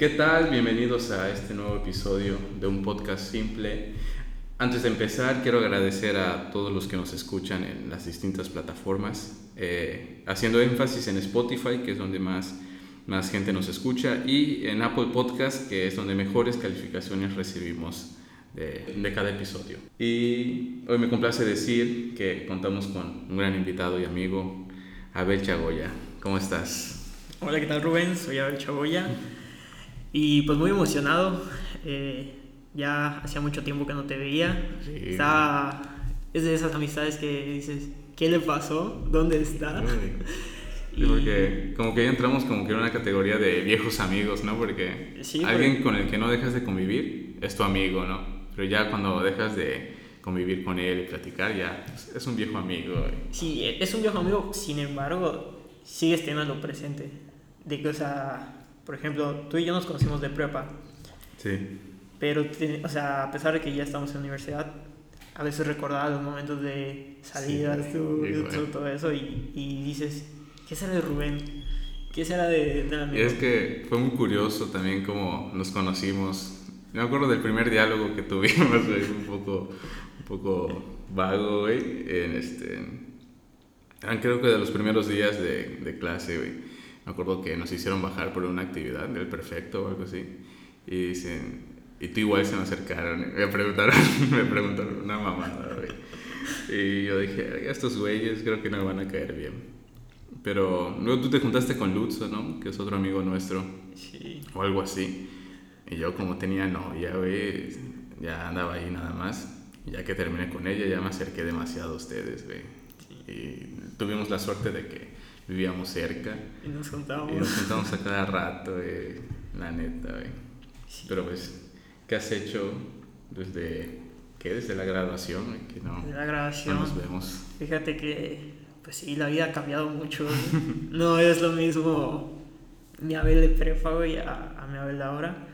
¿qué tal? Bienvenidos a este nuevo episodio de un podcast simple. Antes de empezar, quiero agradecer a todos los que nos escuchan en las distintas plataformas, eh, haciendo énfasis en Spotify, que es donde más, más gente nos escucha, y en Apple Podcast, que es donde mejores calificaciones recibimos de, de cada episodio. Y hoy me complace decir que contamos con un gran invitado y amigo, Abel Chagoya. ¿Cómo estás? Hola, ¿qué tal Rubén? Soy Abel Chagoya y pues muy emocionado. Eh, ya hacía mucho tiempo que no te veía. Sí. Estaba, es de esas amistades que dices, ¿qué le pasó? ¿Dónde está? Sí, porque como que ya entramos como que en una categoría de viejos amigos, ¿no? Porque Sí, alguien porque- con el que no dejas de convivir es tu amigo, ¿no? Pero ya cuando dejas de convivir con él y platicar, ya es- es un viejo amigo. Sí, es un viejo amigo, sin embargo, sigues teniendo presente. De que, o sea, por ejemplo, tú y yo nos conocimos de prepa, Sí. pero, o sea, a pesar de que ya estamos en la universidad, a veces recordaba los momentos de salidas, Sí, tú- sí, tú- todo eso, y, y dices, ¿qué será de Rubén? ¿Qué será de, del Y amigo? es que fue muy curioso también cómo nos conocimos. Me acuerdo del primer diálogo que tuvimos, güey, un poco, un poco vago, güey. En este, eran creo que de los primeros días de, de clase, güey. Me acuerdo que nos hicieron bajar por una actividad del perfecto o algo así. Y dicen, y tú igual se me acercaron, me preguntaron, me preguntaron una mamada, güey. Y yo dije, estos güeyes creo que no me van a caer bien. Pero luego tú te juntaste con Lutzo, ¿no? Que es otro amigo nuestro, Sí. o algo así. Y yo como tenía novia, güey, ya andaba ahí nada más. Ya que terminé con ella, ya me acerqué demasiado a ustedes, güey. Y tuvimos la suerte de que vivíamos cerca. Y nos Y juntábamos. nos juntamos a cada rato, güey. La neta, güey. Sí. Pero pues, ¿qué has hecho desde, qué? Desde la graduación, güey? Que no, De la no grabación. nos vemos. Fíjate que, pues sí, la vida ha cambiado mucho. no es lo mismo mi Abel de prepa, güey, a, a mi Abel de ahora.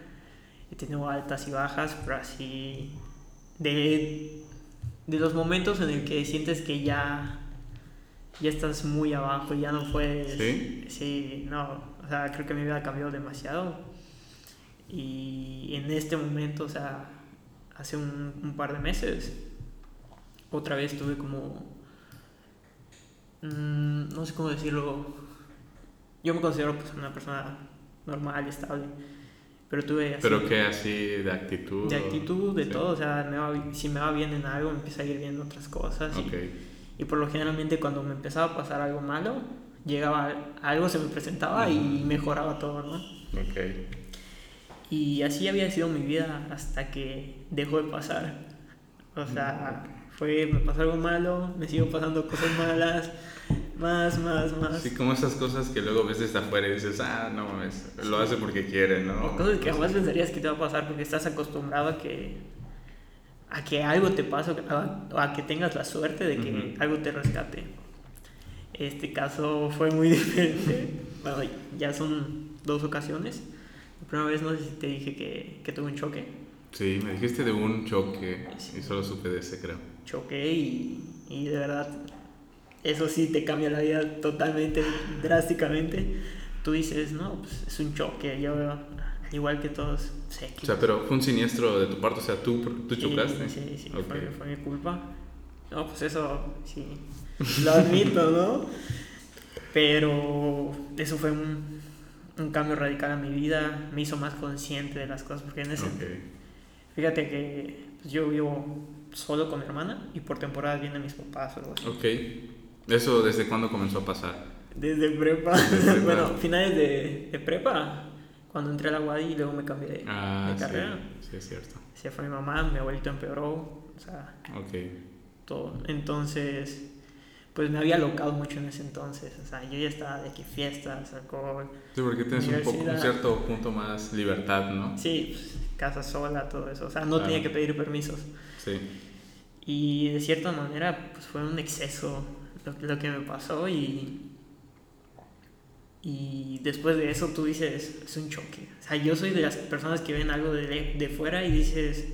He tenido altas y bajas, pero así. De, de los momentos en el que sientes que ya. Ya estás muy abajo, ya no puedes. ¿Sí? Sí, no. O sea, creo que mi vida ha cambiado demasiado. Y en este momento, o sea, hace un, un par de meses, otra vez tuve como. mm, no sé cómo decirlo. Yo me considero pues, una persona normal y estable. Pero tuve así. Pero que así de actitud. De actitud, de Sí. todo. O sea, me va si me va bien en algo, me empieza a ir bien en otras cosas. y- Ok. Y, por lo generalmente, cuando me empezaba a pasar algo malo, llegaba algo, se me presentaba y Ujú. mejoraba todo, ¿no? Ok. Y así había sido mi vida hasta que dejó de pasar. O sea, fue, me pasó algo malo, me sigo pasando cosas malas, más, más, más. Así como esas cosas que luego ves desde afuera y dices, ah, no mames, lo hace porque quiere, ¿no? O cosas que jamás pensarías que te va a pasar porque estás acostumbrado a que a que algo te pase o a, que tengas la suerte de que Ujú. algo te rescate. Este caso fue muy diferente. Bueno, ya son dos ocasiones. La primera vez no sé si te dije que, que tuve un choque. Sí, me dijiste de un choque y solo supe de ese, creo. choqué y, y de verdad eso sí te cambia la vida totalmente, drásticamente. Tú dices, no, pues es un choque, yo igual que todos, sé que... O sea, pero fue un siniestro de tu parte, o sea, tú, tú chocaste. Sí, sí, sí, Ok. fue, fue mi culpa. No, pues eso sí, lo admito, ¿no? Pero eso fue un, un cambio radical en mi vida, me hizo más consciente de las cosas, porque en ese... Ok. Fíjate que pues, yo vivo solo con mi hermana y por temporadas vienen mis papás o algo así. Ok. ¿Eso desde cuándo comenzó a pasar? Desde prepa. Desde prepa. bueno, finales de, de prepa, cuando entré a la UADI y luego me cambié de, Ah, de carrera. sí, sí, es cierto. Se fue mi mamá, mi abuelito empeoró, o sea, Ok. todo. Entonces, pues me había alocado mucho en ese entonces. O sea, yo ya estaba de que fiestas, alcohol. Sí, porque tienes un, poco, un cierto punto más libertad, ¿no? Sí, pues, casa sola, todo eso. O sea, no Claro. tenía que pedir permisos. Sí. Y de cierta manera, pues fue un exceso lo, lo que me pasó y... Y después de eso tú dices, es un choque. O sea, yo soy de las personas que ven algo de, de fuera y dices,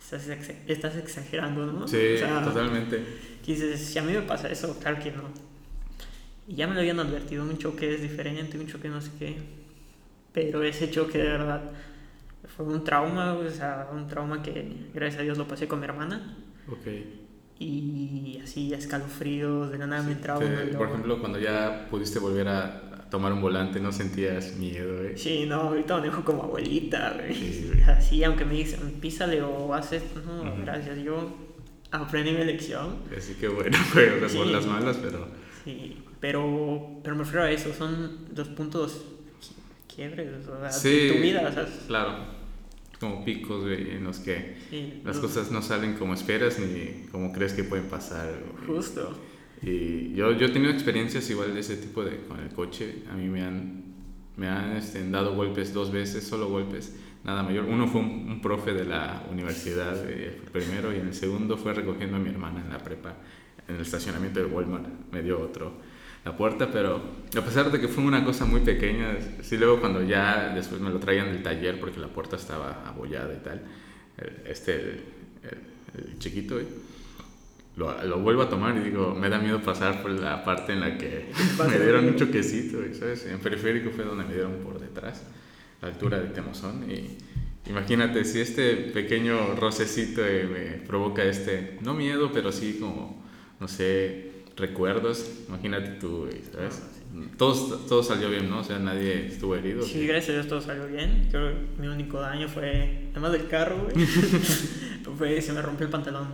estás, exa- estás exagerando, ¿no? Sí, O sea, totalmente. que dices, si a mí me pasa eso, claro que no. Y ya me lo habían advertido, un choque es diferente, un choque no sé qué. Pero ese choque de verdad fue un trauma, o sea, un trauma que gracias a Dios lo pasé con mi hermana. Ok. Y así escalofríos, de la nada me entraba Te- por ejemplo, cuando ya pudiste volver a tomar un volante, ¿no sentías miedo, güey? Sí, no, ahorita manejo como abuelita, güey. Sí, güey. Así, aunque me dicen, písale o haces, no, Ujú. gracias, yo aprendí mi lección. Así que bueno, güey, o sea, por Sí. las malas, pero... Sí, pero, pero me refiero a eso, son los puntos qui- quiebres o sea, Sí. de tu vida, o sea, Claro, como picos, güey, en los que sí, las no, cosas no salen como esperas ni como crees que pueden pasar. güey. Justo. Y yo, yo he tenido experiencias igual de ese tipo de, con el coche. A mí me han, me han este, dado golpes dos veces, solo golpes, nada mayor. Uno fue un, un profe de la universidad, eh, el primero, y en el segundo fue recogiendo a mi hermana en la prepa, en el estacionamiento del Walmart. Me dio otro la puerta, pero a pesar de que fue una cosa muy pequeña, sí luego cuando ya después me lo traían del taller porque la puerta estaba abollada y tal, el- este, el, el- el chiquito, güey, lo, lo vuelvo a tomar y digo, me da miedo pasar por la parte en la que me dieron un choquecito, ¿sabes? En periférico fue donde me dieron por detrás, la altura de Temozón. Y imagínate, si este pequeño rocecito eh, me provoca este, no miedo, pero sí como, no sé, recuerdos, imagínate tú, güey, ¿sabes? Todo, todo salió bien, ¿no? O sea, nadie estuvo herido. Sí, gracias a Dios todo salió bien. Creo que mi único daño fue, además del carro, güey, fue se me rompió el pantalón.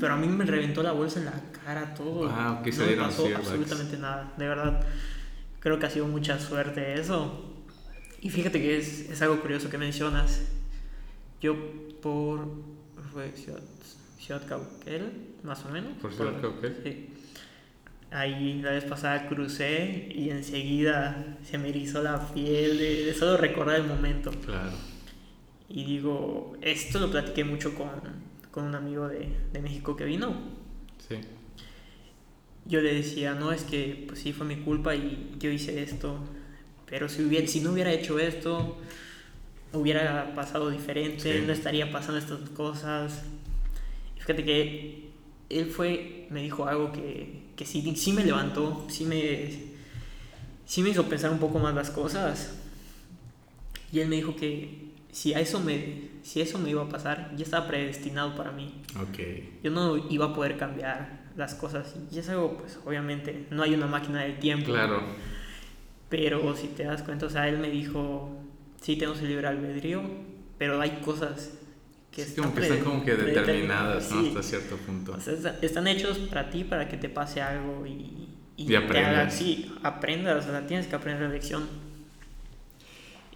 Pero a mí me reventó la bolsa en la cara, todo. Ah, ok, no me pasó absolutamente nada. De verdad, creo que ha sido mucha suerte eso. Y fíjate que es, es algo curioso que mencionas. Yo por fue Ciudad, Ciudad Cauquel, más o menos. ¿Por Ciudad Cauquel? Sí. Ahí la vez pasada crucé y enseguida se me erizó la piel de, de solo recordar el momento. Claro. Y digo, esto lo platiqué mucho con, con un amigo de, de México que vino. Sí. Yo le decía, no, es que pues sí fue mi culpa y yo hice esto, pero si, hubiera, si no hubiera hecho esto, hubiera pasado diferente, Sí. no estaría pasando estas cosas. Fíjate que él fue, me dijo algo que, que sí, sí me levantó, sí me, sí me hizo pensar un poco más las cosas. Y él me dijo que si a eso me, si eso me iba a pasar, ya estaba predestinado para mí Ok. yo no iba a poder cambiar las cosas. Y es algo, pues obviamente, no hay una máquina del tiempo. Claro. Pero si te das cuenta, o sea, él me dijo, sí, tenemos el libre albedrío, pero hay cosas que Sí, como que están como que determinadas, ¿no? sí. Hasta cierto punto. O sea, está- están hechos para ti, para que te pase algo y, Y te aprendas. haga- sí, aprendas, o sea, tienes que aprender la lección.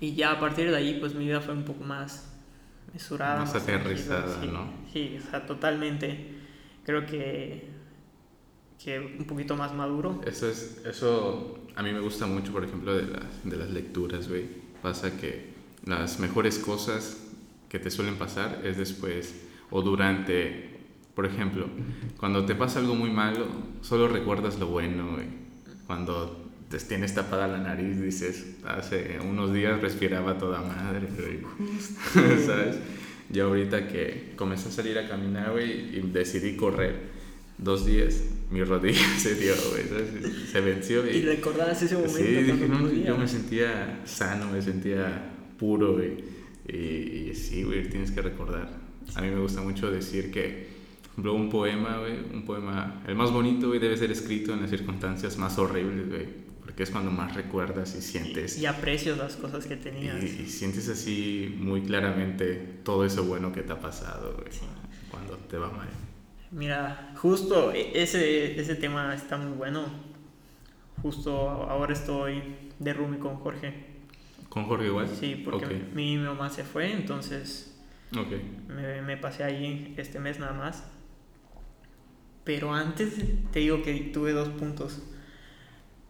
Y ya a partir de ahí, pues mi vida fue un poco más mesurada. Más tranquila, aterrizada, sí. ¿no? Sí, o sea, totalmente. Creo que, que un poquito más maduro. Eso es, eso a mí me gusta mucho, por ejemplo, de las, de las lecturas, güey. Pasa que las mejores cosas que te suelen pasar es después o durante, por ejemplo, cuando te pasa algo muy malo, solo recuerdas lo bueno, güey. Cuando te tienes tapada la nariz, dices, hace unos días respiraba toda madre, güey. ¿Sabes? Ya ahorita que comencé a salir a caminar, güey, y decidí correr dos días, mi rodilla se dio, güey, ¿sabes? se venció Y y... recordabas ese momento. Sí, dije, no, yo me sentía sano, me sentía puro, güey. Y, y sí, güey, tienes que recordar. A mí me gusta mucho decir que, por ejemplo, un poema, güey, un poema, el más bonito, güey, debe ser escrito en las circunstancias más horribles, güey. Porque es cuando más recuerdas y sientes. Y, y aprecias las cosas que Y, tenías. y sientes así muy claramente todo eso bueno que te ha pasado, güey. Sí. Cuando te va mal. Mira, justo e- ese, ese tema está muy bueno. Justo ahora estoy de roomie con Jorge. ¿Con Jorge igual? Sí, porque Ok. mi, mi mamá se fue, entonces Ok. me, me pasé ahí este mes nada más. Pero antes te digo que tuve dos puntos.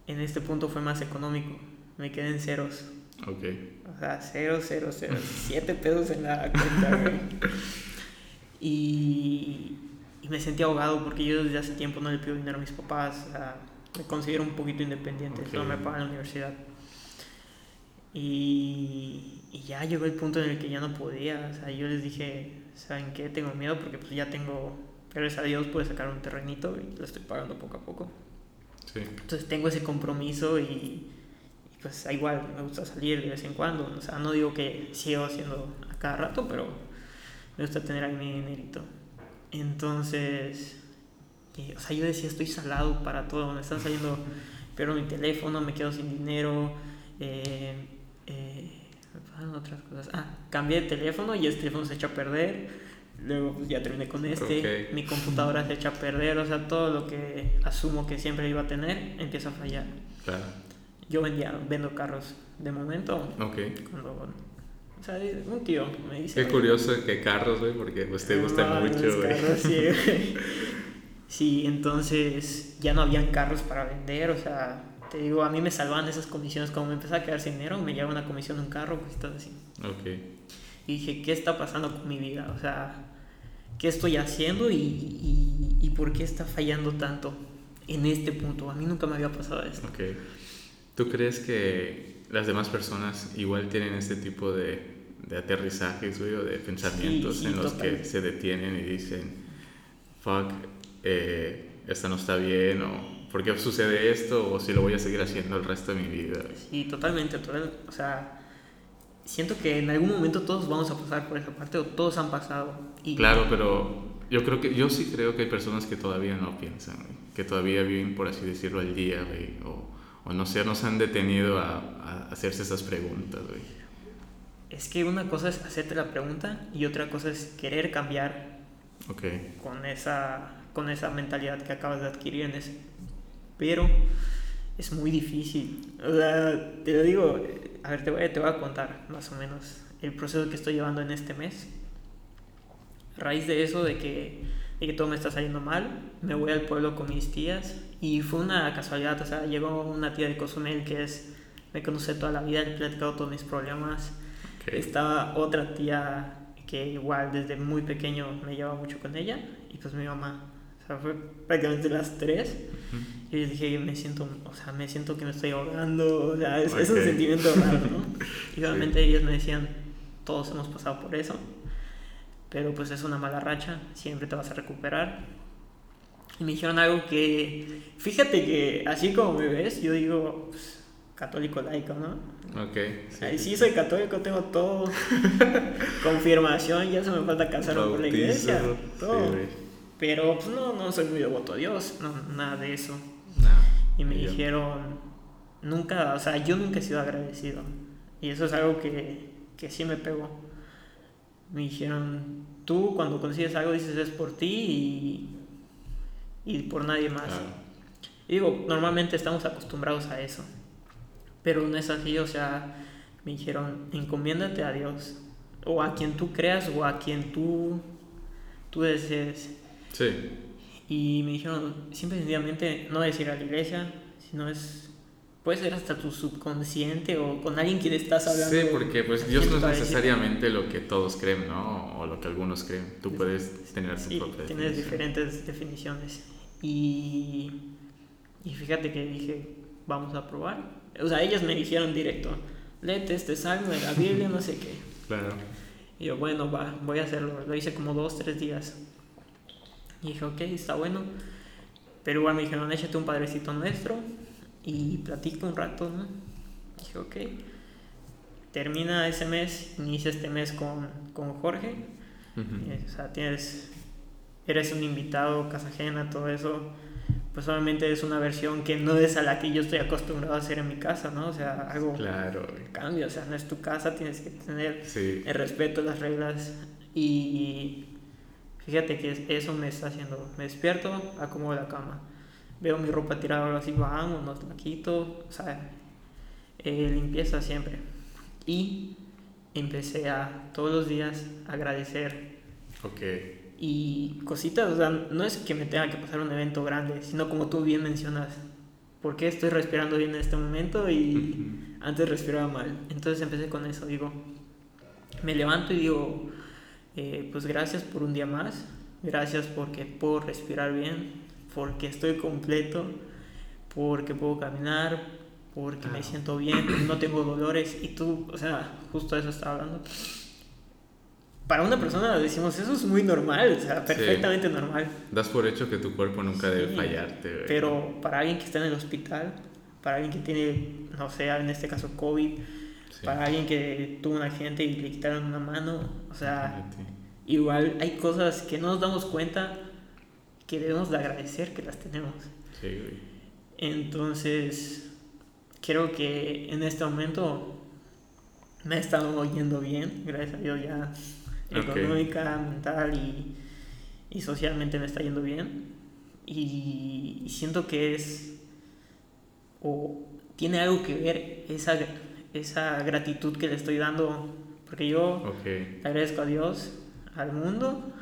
En este punto fue más económico. Me quedé en ceros. Ok. O sea, cero, cero, cero. Siete pesos en la cuenta, güey. Y, y me sentí ahogado porque yo desde hace tiempo no le pido dinero a mis papás. O sea, me considero un poquito independiente. Ok. Solo me pagan la universidad. Y, y ya llegó el punto en el que ya no podía. O sea, yo les dije, ¿saben qué? Tengo miedo porque pues ya tengo, gracias a Dios, pude sacar un terrenito y lo estoy pagando poco a poco. Sí. Entonces tengo ese compromiso y, y pues igual me gusta salir de vez en cuando. O sea, no digo que sigo haciendo a cada rato, pero me gusta tener ahí mi dinerito. Entonces, o sea, yo decía, estoy salado para todo, me están saliendo, pero mi teléfono, me quedo sin dinero, eh, eh, otras cosas. Ah, cambié de teléfono y el teléfono se echa a perder. Luego pues, ya terminé con este, mi computadora se echa a perder, o sea, todo lo que asumo que siempre iba a tener empieza a fallar. Claro. Yo vendía, vendo carros de momento. Ok. Cuando, o sea, un tío me dice... Qué curioso que carros, güey, porque pues te gusta mucho, güey. sí, sí, entonces ya no habían carros para vender, o sea, te digo, a mí me salvaban esas comisiones. Como me empezaba a quedar sin dinero, me llevaba una comisión de un carro, todo así. Ok. Y dije, ¿qué está pasando con mi vida? O sea, ¿qué estoy haciendo y, y, y por qué está fallando tanto en este punto? A mí nunca me había pasado esto. Ok. ¿Tú crees que las demás personas igual tienen este tipo de, de aterrizajes, güey, o de pensamientos en los que se detienen y dicen, fuck, eh, esta no está bien, o por qué sucede esto, o si lo voy a seguir haciendo el resto de mi vida? Sí, totalmente, total, o sea, siento que en algún momento todos vamos a pasar por esa parte, o todos han pasado. Y... Claro, pero yo creo que, yo sí creo que hay personas que todavía no piensan, que todavía viven, por así decirlo, al día, o o no sé, nos han detenido a, a hacerse esas preguntas, güey? Es que una cosa es hacerte la pregunta y otra cosa es querer cambiar okay. con, esa, con esa mentalidad que acabas de adquirir en ese. Pero es muy difícil. O sea, te lo digo, a ver, te voy, te voy a contar más o menos el proceso que estoy llevando en este mes. A raíz de eso, de que, de que todo me está saliendo mal, me voy al pueblo con mis tías y fue una casualidad, o sea, llegó una tía de Cozumel que es, me conoce toda la vida, le he platicado todos mis problemas. Estaba otra tía que igual desde muy pequeño me llevaba mucho con ella y pues mi mamá. Sea, fue prácticamente las tres. Y yo dije, me siento, o sea, me siento que me estoy ahogando, o sea, es, un sentimiento raro, ¿no? Y obviamente ellos me decían, todos hemos pasado por eso, pero pues es una mala racha, siempre te vas a recuperar y me dijeron algo que, fíjate que así como me ves, yo digo, pues, católico laico, ¿no? Ok. Sí, sí, soy católico, tengo todo. Confirmación, ya se me falta casarme con la iglesia. Todo. Pero pues no, no soy muy devoto a Dios, no, nada de eso. y me dijeron, nunca, o sea, yo nunca he sido agradecido. Y eso es algo que, que sí me pegó. Me dijeron, tú cuando consigues algo dices es por ti y y por nadie más. Y digo, normalmente estamos acostumbrados a eso, pero no es así, o sea, me dijeron, encomiéndate a Dios, o a quien tú creas, o a quien tú, tú desees. Sí. Y me dijeron, siempre sencillamente, no decir a la iglesia, sino es puede ser hasta tu subconsciente o con alguien que le estás hablando. Sí, porque pues Dios no es necesariamente lo que todos creen, ¿no? O lo que algunos creen. Tú puedes tener tu propia Tienes diferentes definiciones. Y, y fíjate que dije, vamos a probar. O sea, ellas me dijeron directo, léete este salmo de la Biblia, no sé qué. Claro. Y yo, bueno, va, voy a hacerlo. Lo hice como dos, tres días. Y dije, ok, está bueno. Pero igual me dijeron, échate un padrecito nuestro y platico un rato, ¿no? dije, ok. Termina ese mes, inicia este mes con, con Jorge. o sea, tienes eres un invitado, casa ajena, todo eso, pues obviamente es una versión que no es a la que yo estoy acostumbrado a hacer en mi casa, ¿no? O sea, algo claro. cambia, o sea, no es tu casa, tienes que tener el respeto, las reglas y fíjate que eso me está haciendo, me despierto, acomodo la cama, veo mi ropa tirada así, vamos, la quito, o sea, eh, limpieza siempre. Y empecé a todos los días agradecer. Ok. Y cositas, o sea, no es que me tenga que pasar un evento grande, sino como tú bien mencionas, ¿por qué estoy respirando bien en este momento y antes respiraba mal? Entonces empecé con eso, digo, me levanto y digo, eh, pues gracias por un día más, gracias porque puedo respirar bien, porque estoy completo, porque puedo caminar, porque me siento bien, no tengo dolores y tú, o sea, justo eso estaba hablando para una persona decimos, eso es muy normal, o sea, perfectamente normal. Das por hecho que tu cuerpo nunca debe fallarte. Pero para alguien que está en el hospital, para alguien que tiene, no sé, en este caso COVID, Sí. para alguien que tuvo un accidente y le quitaron una mano. O sea, igual hay cosas que no nos damos cuenta que debemos de agradecer que las tenemos. Sí, güey. Entonces, creo que en este momento me ha estado yendo bien, gracias a Dios ya económica, mental y, y socialmente me está yendo bien. Y, y siento que es, o tiene algo que ver esa, esa gratitud que le estoy dando, porque yo le agradezco a Dios, al mundo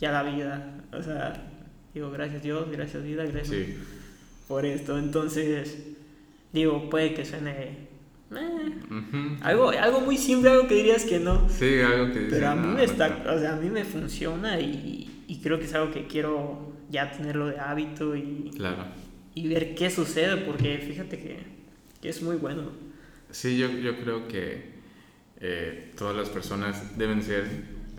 y a la vida. O sea, digo, gracias Dios, gracias vida, gracias Sí. por esto. Entonces, digo, puede que suene eh, algo, algo muy simple, algo que dirías que no. Sí, algo que Pero a mí no, me está, está. o sea, a mí me funciona y, y creo que es algo que quiero ya tenerlo de hábito y, Claro. y ver qué sucede, porque fíjate que, que es muy bueno. Sí, yo, yo creo que eh, todas las personas deben ser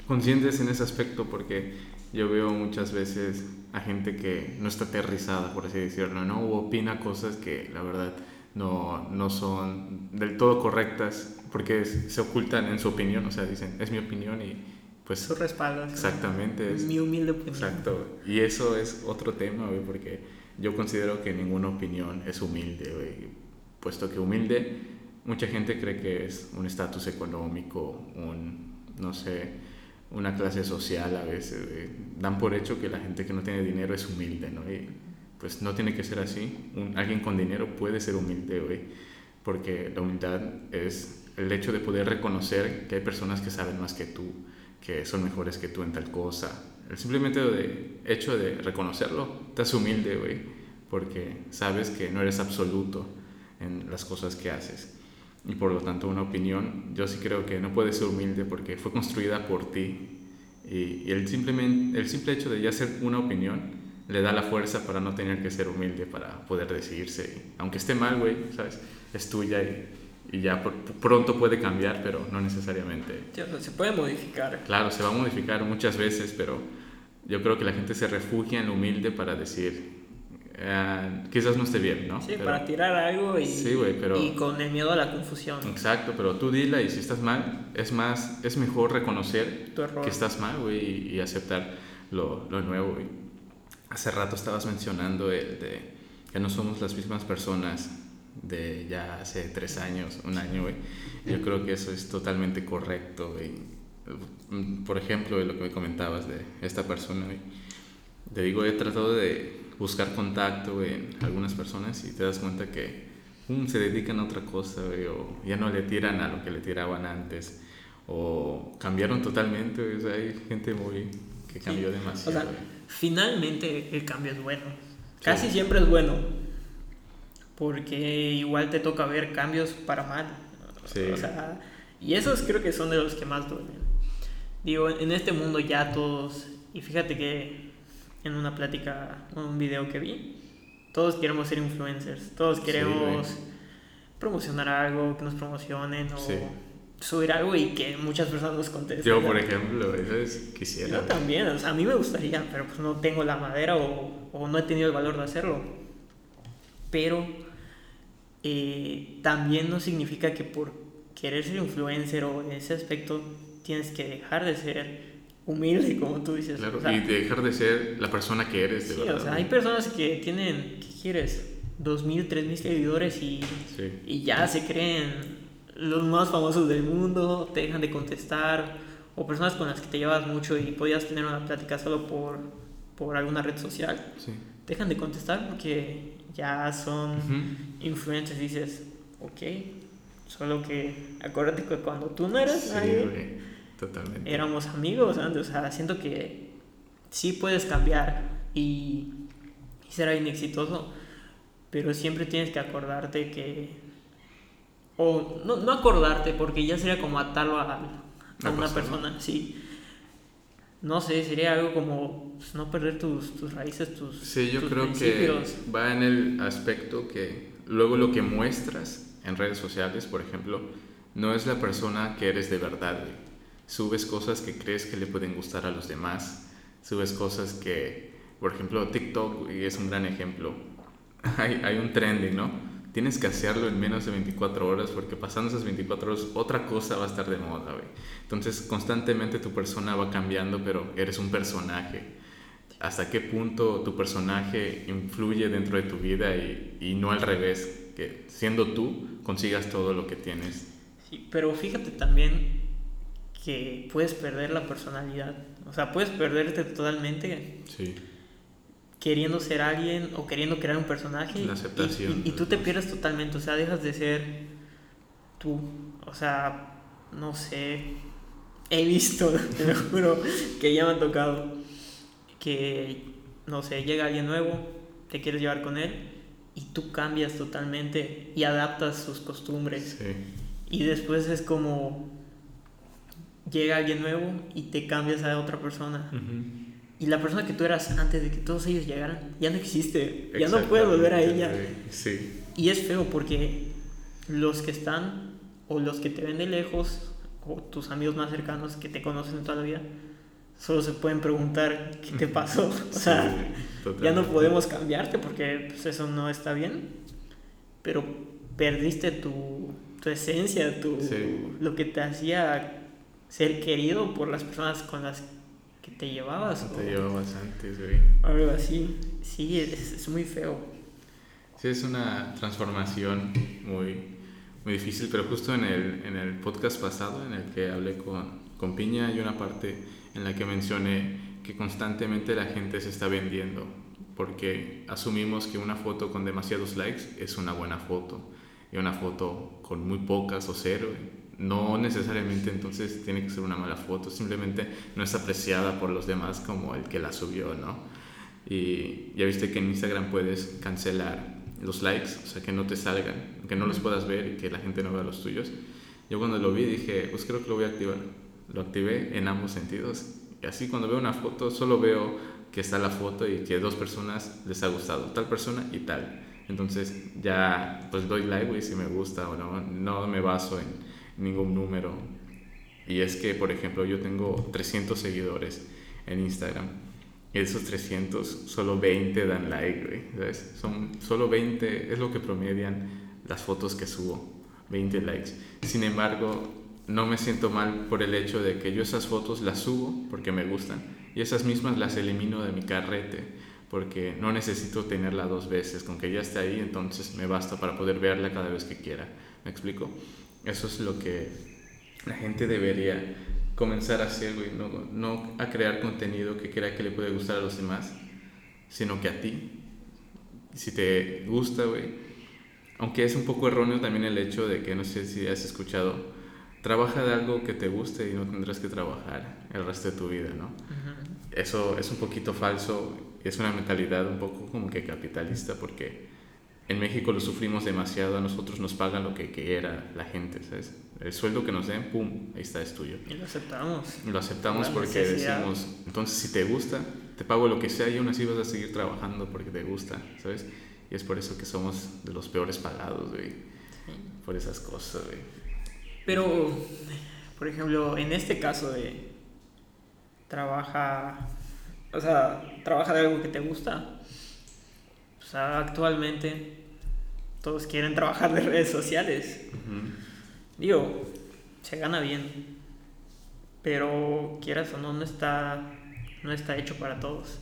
conscientes en ese aspecto porque yo veo muchas veces a gente que no está aterrizada, por así decirlo, ¿no? O opina cosas que la verdad no, no son del todo correctas porque es- se ocultan en su opinión, o sea, dicen, es mi opinión y pues Eso respalda. exactamente es... Mi humilde opinión. Exacto. Y eso es otro tema, güey, porque yo considero que ninguna opinión es humilde, güey. Puesto que humilde, mucha gente cree que es un estatus económico, un, no sé, una clase social a veces, güey. Dan por hecho que la gente que no tiene dinero es humilde, ¿no? Y pues no tiene que ser así. Un- alguien con dinero puede ser humilde, güey. Porque la humildad es el hecho de poder reconocer que hay personas que saben más que tú, que son mejores que tú en tal cosa. El simplemente de hecho de reconocerlo hace humilde, güey, porque sabes que no eres absoluto en las cosas que haces. Y por lo tanto, una opinión, yo sí creo que no puede ser humilde porque fue construida por ti. Y, el, simplemente, el simple hecho de ya ser una opinión le da la fuerza para no tener que ser humilde, para poder decidirse. Aunque esté mal, güey, ¿sabes? Es tuya y, y ya por- pronto puede cambiar, pero no necesariamente. Se puede modificar. Claro, se va a modificar muchas veces, pero yo creo que la gente se refugia en lo humilde para decir, eh, quizás no esté bien, ¿no? Sí, Pero- para tirar algo y, Sí, güey, pero- y con el miedo a la confusión. Exacto, pero tú dila y si estás mal, es más, es mejor reconocer que estás mal, güey, y, aceptar lo, lo nuevo, güey. Hace rato estabas mencionando el de que no somos las mismas personas de ya hace tres años, un año, güey. Yo creo que eso es totalmente correcto, güey. Mm, Por ejemplo, de lo que me comentabas de esta persona, güey. Te digo, he tratado de buscar contacto güey, en algunas personas y te das cuenta que um, se dedican a otra cosa, güey, o ya no le tiran a lo que le tiraban antes, o cambiaron totalmente, güey, o sea, hay gente muy que cambió O demasiado. sea, finalmente el cambio es bueno. Casi siempre es bueno. Porque igual te toca ver cambios para mal. Sí. O sea, y esos creo que son de los que más duelen. Digo, en este mundo ya todos, y fíjate que en una plática, un video que vi, todos queremos ser influencers, todos Sí, queremos güey. promocionar algo, que nos promocionen o Sí. subir algo y que muchas personas nos contesten. Yo, por ejemplo, eso es, quisiera. Yo también, o sea, a mí me gustaría, pero pues no tengo la madera o, o no he tenido el valor de hacerlo. Pero eh, también no significa que por querer ser influencer o en ese aspecto tienes que dejar de ser humilde, como tú dices. Claro, O sea, y dejar de ser la persona que eres, de sí, verdad. o sea, güey. hay personas que tienen, ¿qué quieres? Dos mil, tres mil seguidores y, Sí. y ya se creen los más famosos del mundo, te dejan de contestar, o personas con las que te llevas mucho y podías tener una plática solo por, por alguna red social, Sí. dejan de contestar porque ya son Ujú. influencers, dices, ok, solo que acuérdate que cuando tú no eras Sí, nadie, totalmente. éramos amigos antes, o sea, siento que sí puedes cambiar y, y ser alguien exitoso, pero siempre tienes que acordarte que, o no, no acordarte, porque ya sería como atarlo a, a una persona. persona, sí. No sé, sería algo como pues, no perder tus, tus raíces, tus, Sí, yo tus creo principios. que va en el aspecto que luego lo que muestras en redes sociales, por ejemplo, no es la persona que eres de verdad. güey. Subes cosas que crees que le pueden gustar a los demás. Subes cosas que, por ejemplo, TikTok es un gran ejemplo. Hay, hay un trending, ¿no? tienes que hacerlo en menos de 24 horas porque pasando esas 24 horas otra cosa va a estar de moda, güey. Entonces constantemente tu persona va cambiando, pero eres un personaje. ¿Hasta qué punto tu personaje influye dentro de tu vida y, y no al revés? Que siendo tú consigas todo lo que tienes. Sí, pero fíjate también que puedes perder la personalidad. O sea, puedes perderte totalmente. Sí queriendo ser alguien o queriendo crear un personaje. La aceptación. Y, y, tú te pierdes totalmente, o sea, dejas de ser tú. O sea, no sé. He visto, te lo juro, que ya me ha tocado que, no sé, llega alguien nuevo, te quieres llevar con él y tú cambias totalmente y adaptas sus costumbres. Sí. Y después es como llega alguien nuevo y te cambias a otra persona. Ujú. Y la persona que tú eras antes de que todos ellos llegaran ya no existe, ya no puedes volver a ella. Sí. Y es feo porque los que están o los que te ven de lejos o tus amigos más cercanos que te conocen toda la vida solo se pueden preguntar qué te pasó. O sea, Sí, ya no podemos cambiarte porque pues, eso no está bien. Pero perdiste tu, tu esencia, tu, Sí. lo que te hacía ser querido por las personas con las que te llevabas. o- Te llevabas antes, güey. algo así. Sí, es, es muy feo. Sí, es una transformación muy, muy difícil, pero justo en el, en el podcast pasado, en el que hablé con, con Piña, hay una parte en la que mencioné que constantemente la gente se está vendiendo, porque asumimos que una foto con demasiados likes es una buena foto, y una foto con muy pocas o cero, no necesariamente entonces tiene que ser una mala foto, simplemente no es apreciada por los demás como el que la subió, ¿no? Y ya viste que en Instagram puedes cancelar los likes, o sea, que no te salgan, que no los puedas ver y que la gente no vea los tuyos. Yo cuando lo vi dije, pues creo que lo voy a activar. Lo activé en ambos sentidos. Y así cuando veo una foto, solo veo que está la foto y que dos personas les ha gustado, tal persona y tal. Entonces ya pues doy like, güey, si me gusta o no. No me baso en ningún número. Y es que, por ejemplo, yo tengo 300 seguidores en Instagram. Y esos 300, solo 20 dan like, güey. ¿sabes? Son solo 20, es lo que promedian las fotos que subo. 20 likes. Sin embargo, no me siento mal por el hecho de que yo esas fotos las subo porque me gustan. Y esas mismas las elimino de mi carrete porque no necesito tenerla dos veces. Con que ya esté ahí, entonces me basta para poder verla cada vez que quiera. ¿Me explico? Eso es lo que la gente debería comenzar a hacer, güey. No, no a crear contenido que crea que le puede gustar a los demás, sino que a ti. Si te gusta, güey. Aunque es un poco erróneo también el hecho de que, no sé si has escuchado, trabaja de algo que te guste y no tendrás que trabajar el resto de tu vida, ¿no? Eso es un poquito falso, es una mentalidad un poco como que capitalista porque en México lo sufrimos demasiado, a nosotros nos pagan lo que quiera la gente, ¿sabes? El sueldo que nos den, pum, ahí está, es tuyo. Y lo aceptamos. Lo aceptamos La porque necesidad. decimos, entonces si te gusta, te pago lo que sea y aún así vas a seguir trabajando porque te gusta, ¿sabes? Y es por eso que somos de los peores pagados, güey. Por esas cosas, güey. Pero, por ejemplo, en este caso de trabaja, o sea, trabaja de algo que te gusta. Sea, actualmente todos quieren trabajar de redes sociales. Digo, se gana bien, pero quieras o no, no está, no está hecho para todos.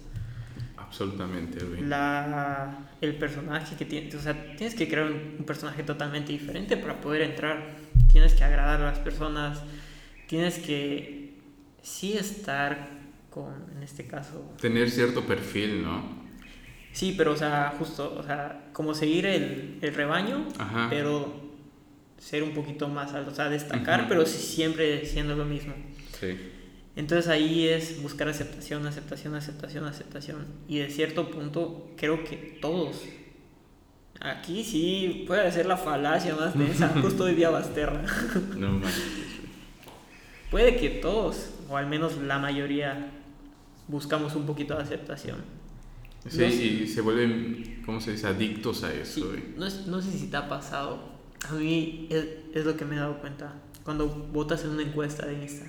Absolutamente. La, el personaje que tienes, o sea, tienes que crear un, un personaje totalmente diferente para poder entrar. Tienes que agradar a las personas, tienes que sí estar con, en este caso, Tener cierto perfil, ¿no? Sí, pero o sea, justo, o sea, como seguir el, el rebaño, Ajá. pero ser un poquito más alto, o sea, destacar, pero siempre siendo lo mismo. Sí. Entonces ahí es buscar aceptación, aceptación, aceptación, aceptación. Y de cierto punto creo que todos. Aquí sí puede ser la falacia más densa, justo hoy día Basterra. No manches. puede que todos, o al menos la mayoría, buscamos un poquito de aceptación. Sí, No sé. y se vuelven, ¿cómo se dice? Adictos a Sí, eso, no, es- no sé si te ha pasado. A mí es, es lo que me he dado cuenta. Cuando votas en una encuesta de Insta,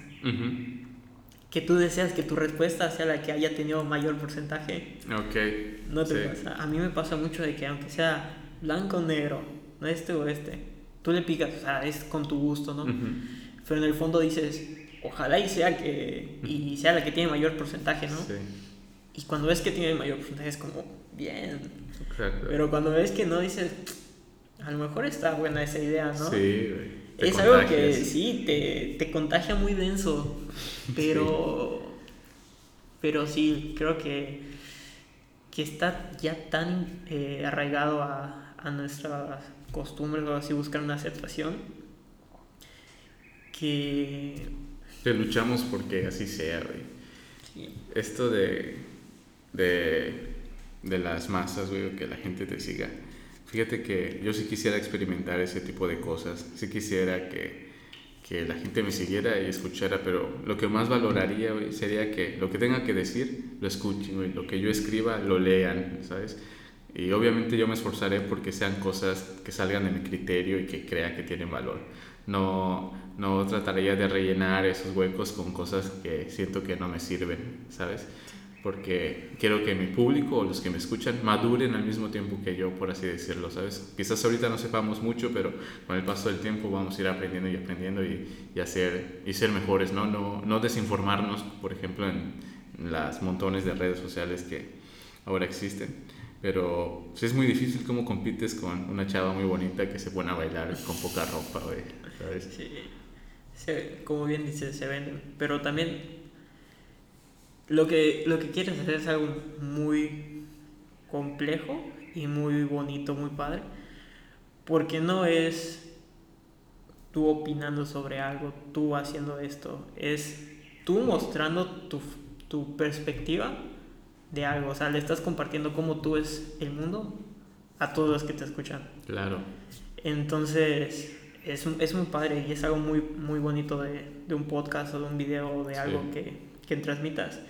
que tú deseas que tu respuesta sea la que haya tenido mayor porcentaje. Ok. No te Sí. pasa. A mí me pasa mucho de que aunque sea blanco o negro, no este o este. Tú le picas, o sea, es con tu gusto, ¿no? Pero en el fondo dices, ojalá y sea que y sea la que tiene mayor porcentaje, ¿no? Sí. Y cuando ves que tiene mayor porcentaje es como, bien. Exacto. Pero cuando ves que no, dices, a lo mejor está buena esa idea, ¿no? Sí, Es algo que sí, te, te contagia muy denso, pero, pero sí, creo que, que está ya tan eh, arraigado a, a nuestras costumbres o así buscar una aceptación que... Que luchamos porque así sea, güey. Esto de, de, de las masas, güey, que la gente te siga Fíjate que yo sí quisiera experimentar ese tipo de cosas, sí quisiera que, que la gente me siguiera y escuchara, pero lo que más valoraría sería que lo que tenga que decir lo escuchen, lo que yo escriba lo lean, ¿sabes? Y obviamente yo me esforzaré porque sean cosas que salgan de mi criterio y que crea que tienen valor. No, no trataría de rellenar esos huecos con cosas que siento que no me sirven, ¿sabes? Porque quiero que mi público o los que me escuchan maduren al mismo tiempo que yo, por así decirlo, ¿sabes? Quizás ahorita no sepamos mucho, pero con el paso del tiempo vamos a ir aprendiendo y aprendiendo y, y hacer, y ser mejores, ¿no? ¿no? No desinformarnos, por ejemplo, en, las montones de redes sociales que ahora existen. Pero sí es muy difícil cómo compites con una chava muy bonita que se pone a bailar con poca ropa, ¿sabes? Sí, como bien dices, se venden. Pero también lo que, lo que quieres hacer es algo muy complejo y muy bonito, muy padre, porque no es tú opinando sobre algo, tú haciendo esto, es tú mostrando tu, tu perspectiva de algo, o sea, le estás compartiendo cómo tú es el mundo a todos los que te escuchan. Claro. Entonces, es, es muy padre y es algo muy, muy bonito de, de un podcast o de un video o de algo que, que transmitas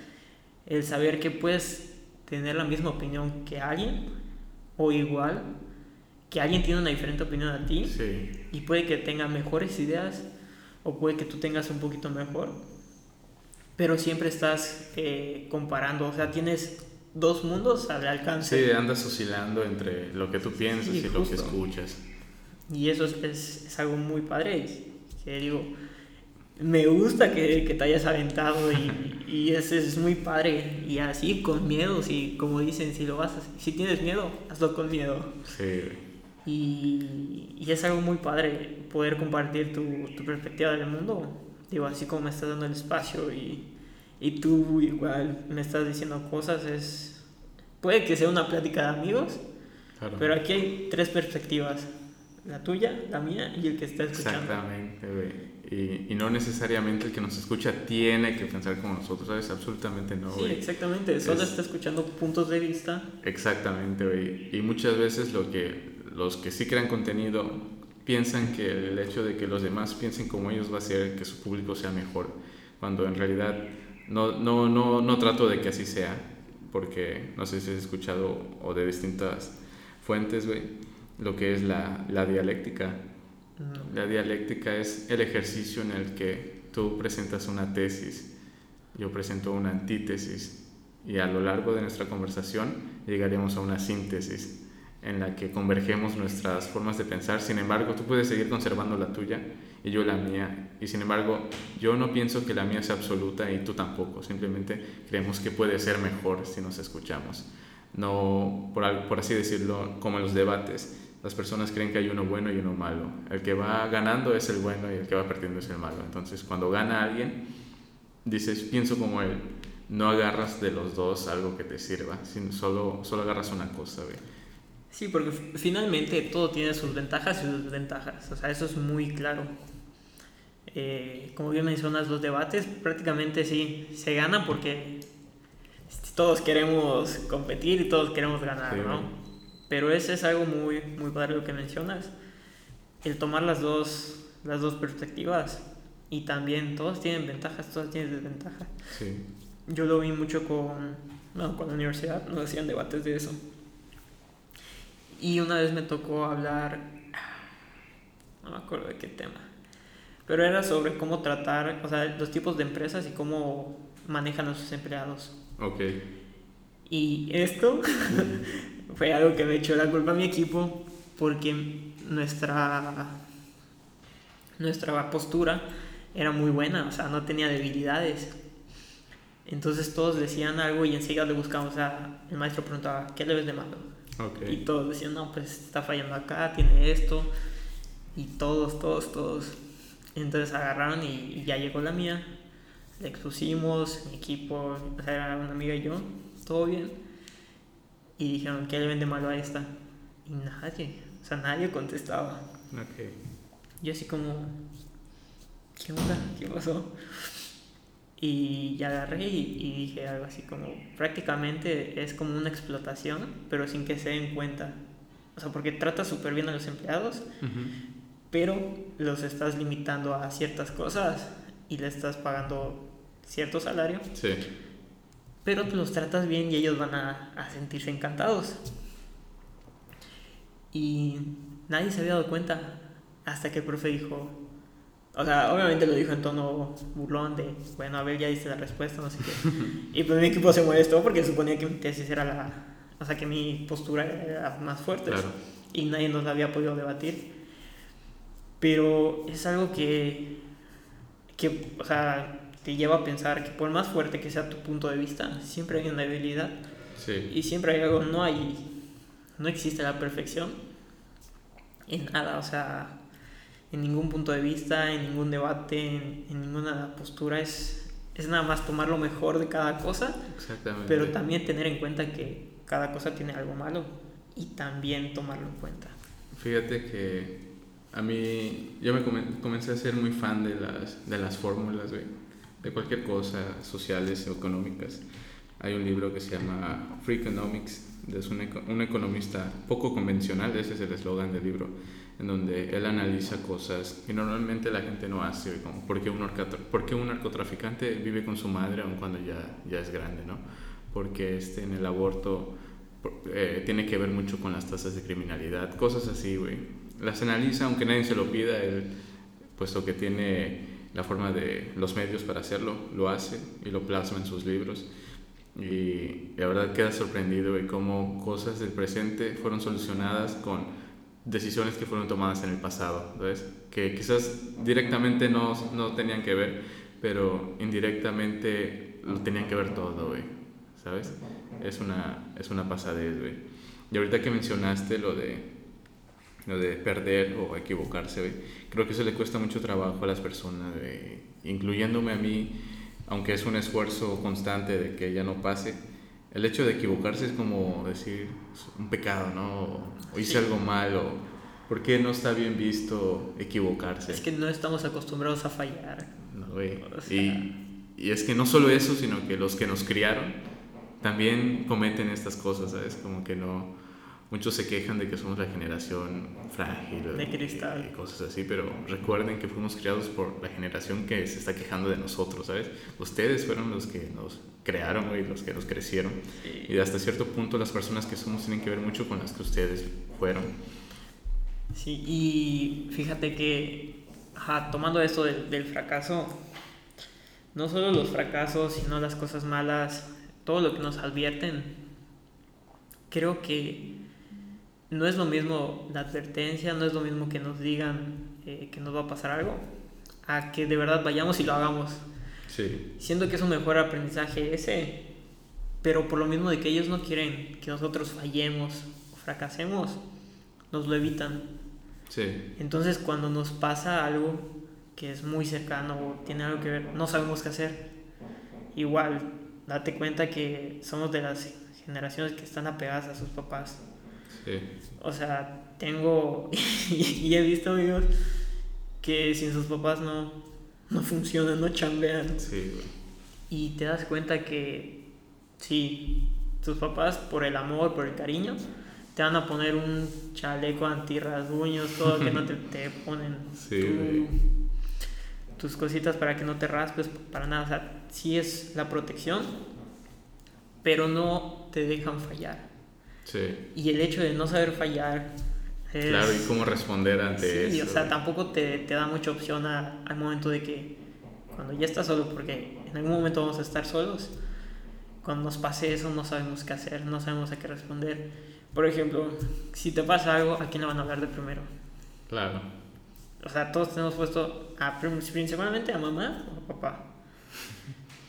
el saber que puedes tener la misma opinión que alguien o igual, que alguien tiene una diferente opinión a ti y puede que tenga mejores ideas o puede que tú tengas un poquito mejor, pero siempre estás eh, comparando, o sea, tienes dos mundos al alcance. Sí, andas oscilando entre lo que tú piensas y lo que escuchas. Y eso es, es, algo muy padre, que digo, me gusta que, que te hayas aventado y, y es, es, muy padre. Y así, con miedo, si, como dicen, si lo vas si tienes miedo, hazlo con miedo. Sí. Y, y es algo muy padre poder compartir tu, tu, perspectiva del mundo. Digo, así como me estás dando el espacio y, y tú igual me estás diciendo cosas, es puede que sea una plática de amigos, pero aquí hay tres perspectivas. La tuya, la mía y el que está escuchando. Exactamente, güey. Y, y, no necesariamente el que nos escucha tiene que pensar como nosotros, ¿sabes? Absolutamente no, Sí, exactamente. Solo está escuchando puntos de vista. Exactamente, güey. Y muchas veces lo que, los que sí crean contenido piensan que el hecho de que los demás piensen como ellos va a hacer que su público sea mejor, cuando en realidad no, no, no, no trato de que así sea, porque no sé si has escuchado o de distintas fuentes, güey, lo que es la, la dialéctica la dialéctica es el ejercicio en el que tú presentas una tesis, yo presento una antítesis y a lo largo de nuestra conversación llegaremos a una síntesis en la que convergemos nuestras formas de pensar. Sin embargo, tú puedes seguir conservando la tuya y yo la mía. Y sin embargo, yo no pienso que la mía sea absoluta y tú tampoco. Simplemente creemos que puede ser mejor si nos escuchamos. No, por, por así decirlo, como en los debates las personas creen que hay uno bueno y uno malo. El que va ganando es el bueno y el que va perdiendo es el malo. Entonces, cuando gana alguien, dices, pienso como él. No agarras de los dos algo que te sirva, sino solo, solo agarras una cosa. Sí, porque finalmente todo tiene sus ventajas y sus desventajas. O sea, eso es muy claro. Eh, como bien mencionas, los debates prácticamente sí se gana porque todos queremos competir y todos queremos ganar, ¿no? Pero ese es algo muy, muy padre lo que mencionas. El tomar las dos, las dos perspectivas. Y también todos tienen ventajas, todos tienen desventajas. Sí. Yo lo vi mucho con, no, con la universidad, nos hacían debates de eso. Y una vez me tocó hablar, no me acuerdo de qué tema, pero era sobre cómo tratar, o sea, los tipos de empresas y cómo manejan a sus empleados. Ok. Y esto fue algo que me echó la culpa a mi equipo porque nuestra, nuestra postura era muy buena, o sea, no tenía debilidades. Entonces todos decían algo y enseguida le buscamos, o sea, el maestro preguntaba, ¿qué le ves de malo? Y todos decían, no, pues está fallando acá, tiene esto. Y todos, todos, todos. Entonces agarraron y, ya llegó la mía. Le expusimos, mi equipo, o sea, era una amiga y yo, todo bien. Y dijeron, ¿qué le ven de malo a esta? Y nadie, o sea, nadie contestaba. Okay. Yo así como, ¿qué onda? ¿Qué pasó? Y ya agarré y, dije algo así como, prácticamente es como una explotación, pero sin que se den cuenta. O sea, porque trata súper bien a los empleados, pero los estás limitando a ciertas cosas y le estás pagando cierto salario. Sí. Pero los tratas bien y ellos van a, a sentirse encantados. Y nadie se había dado cuenta hasta que el profe dijo, o sea, obviamente lo dijo en tono burlón de, bueno, a ver, ya diste la respuesta, no sé qué. y pues mi equipo se molestó porque suponía que mi tesis era la... O sea, que mi postura era más fuerte. Y nadie nos la había podido debatir. Pero es algo que, que, o sea, te lleva a pensar que por más fuerte que sea tu punto de vista, siempre hay una debilidad. Sí. Y siempre hay algo, no hay, no existe la perfección en nada, o sea, en ningún punto de vista, en ningún debate, en, ninguna postura. Es, es nada más tomar lo mejor de cada cosa, Exactamente. pero también tener en cuenta que cada cosa tiene algo malo y también tomarlo en cuenta. Fíjate que a mí, yo me comencé a ser muy fan de las, de las fórmulas, de cualquier cosa, sociales o económicas. Hay un libro que se llama Free Economics, de un, un economista poco convencional, ese es el eslogan del libro en donde él analiza cosas que normalmente la gente no hace, como por qué un, un narcotraficante vive con su madre aun cuando ya, ya es grande, ¿no? Porque este, en el aborto eh, tiene que ver mucho con las tasas de criminalidad, cosas así, güey. Las analiza aunque nadie se lo pida, él, puesto que tiene la forma de los medios para hacerlo, lo hace y lo plasma en sus libros. Y la verdad queda sorprendido de cómo cosas del presente fueron solucionadas con decisiones que fueron tomadas en el pasado, ¿sabes? Que quizás directamente no, no tenían que ver, pero indirectamente lo tenían que ver todo, güey, ¿sabes? Es una, es una pasadez, güey. Y ahorita que mencionaste lo de, lo de perder o equivocarse, creo que eso le cuesta mucho trabajo a las personas, incluyéndome a mí, aunque es un esfuerzo constante de que ya no pase el hecho de equivocarse es como decir un pecado, ¿no? O hice algo malo. ¿Por qué no está bien visto equivocarse? Es que no estamos acostumbrados a fallar. No, güey. y, y, es que no solo eso, sino que los que nos criaron también cometen estas cosas, ¿sabes? Como que no Muchos se quejan de que somos la generación frágil de cristal. y cosas así, pero recuerden que fuimos criados por la generación que se está quejando de nosotros, ¿sabes? Ustedes fueron los que nos crearon y los que nos crecieron. Y hasta cierto punto las personas que somos tienen que ver mucho con las que ustedes fueron. Sí, y fíjate que, tomando del, del fracaso, no solo los fracasos, sino las cosas malas, todo lo que nos advierten, creo que no es lo mismo la advertencia, no es lo mismo que nos digan eh, que nos va a pasar algo, a que de verdad vayamos y lo hagamos. Sí. Siento que es un mejor aprendizaje ese, pero por lo mismo de que ellos no quieren que nosotros fallemos o fracasemos, nos lo evitan. Sí. Entonces cuando nos pasa algo que es muy cercano o tiene algo que ver, no sabemos qué hacer. Igual, date cuenta que somos de las generaciones que están apegadas a sus papás. O sea, tengo y he visto amigos que sin sus papás no, no funcionan, no chambean. Sí, Y te das cuenta que sí, tus papás por el amor, por el cariño, te van a poner un chaleco antirrasguños, todo que no te, te ponen tus cositas para que no te raspes, para nada. O sea, sí es la protección, pero no te dejan fallar. Y el hecho de no saber fallar. claro, y cómo responder ante sí, eso. o sea, tampoco te, te da mucha opción al momento de que cuando ya estás solo, porque en algún momento vamos a estar solos, cuando nos pase eso no sabemos qué hacer, no sabemos a qué responder. Por ejemplo, si te pasa algo, ¿a quién le van a hablar de primero? Claro. O sea, todos tenemos puesto a, principalmente a mamá o a papá.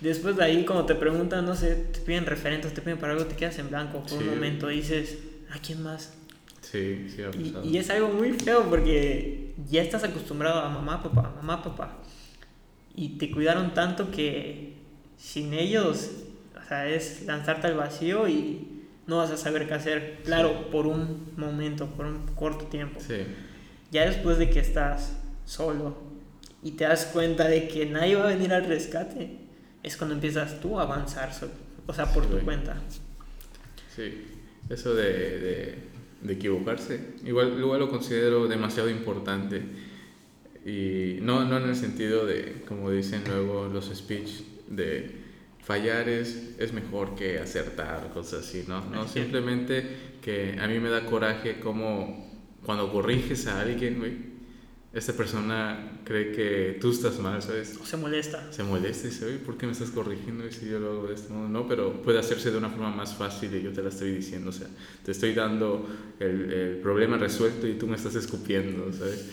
Después de ahí, como te preguntan, no sé, te piden referentes, te piden para algo, te quedas en blanco por un momento y dices, ¿a quién más? Sí, sí, y, y, es algo muy feo porque ya estás acostumbrado a mamá, papá, mamá, papá. Y te cuidaron tanto que sin ellos, o sea, es lanzarte al vacío y no vas a saber qué hacer. Claro, por un momento, por un corto tiempo. Sí. Ya después de que estás solo y te das cuenta de que nadie va a venir al rescate, es cuando empiezas tú a avanzar, o sea, por tu cuenta. Sí, eso de, de, equivocarse, igual, igual lo considero demasiado importante. Y no, no en el sentido de, como dicen luego los speech, de fallar es, es mejor que acertar, cosas así, ¿no? No, simplemente que a mí me da coraje como cuando corriges a alguien, güey, esta persona cree que tú estás mal, ¿sabes? O se molesta. Se molesta y dice, oye, ¿por qué me estás corrigiendo? Y si yo lo hago de este modo, no, pero puede hacerse de una forma más fácil y yo te la estoy diciendo, o sea, te estoy dando el, el problema resuelto y tú me estás escupiendo, ¿sabes?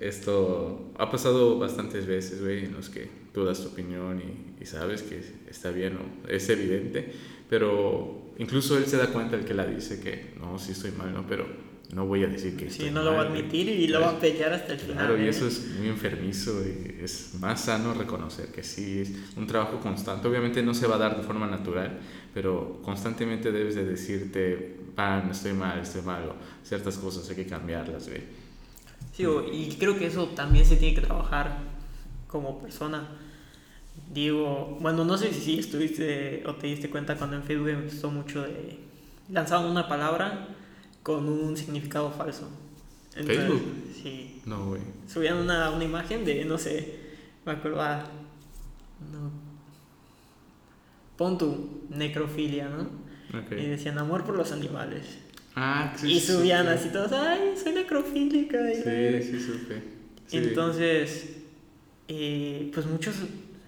Esto ha pasado bastantes veces, güey, en los que tú das tu opinión y, y, sabes que está bien o es evidente, pero incluso él se da cuenta, el que la dice, que no, sí estoy mal, ¿no? Pero no voy a decir que sí, no lo va a admitir y lo va a pelear hasta el final. Claro, y ¿eh? eso es muy enfermizo y es más sano reconocer que sí, es un trabajo constante. Obviamente no se va a dar de forma natural, pero constantemente debes de decirte, pan, estoy mal, estoy malo, ciertas cosas hay que cambiarlas, güey. Sí, y creo que eso también se tiene que trabajar como persona. Digo, bueno, no sé si estuviste o te diste cuenta cuando en Facebook me gustó mucho de... Lanzaban una palabra con un significado falso. ¿Facebook? Sí. No, güey. Subían una, una, imagen de, no sé, me acuerdo, ah, no. Pon tu necrofilia, ¿no? Y decían amor por los animales. Ah, sí, Y subían así todos, ay, soy necrofílica. Sí, sí, supe. Entonces, eh, pues muchos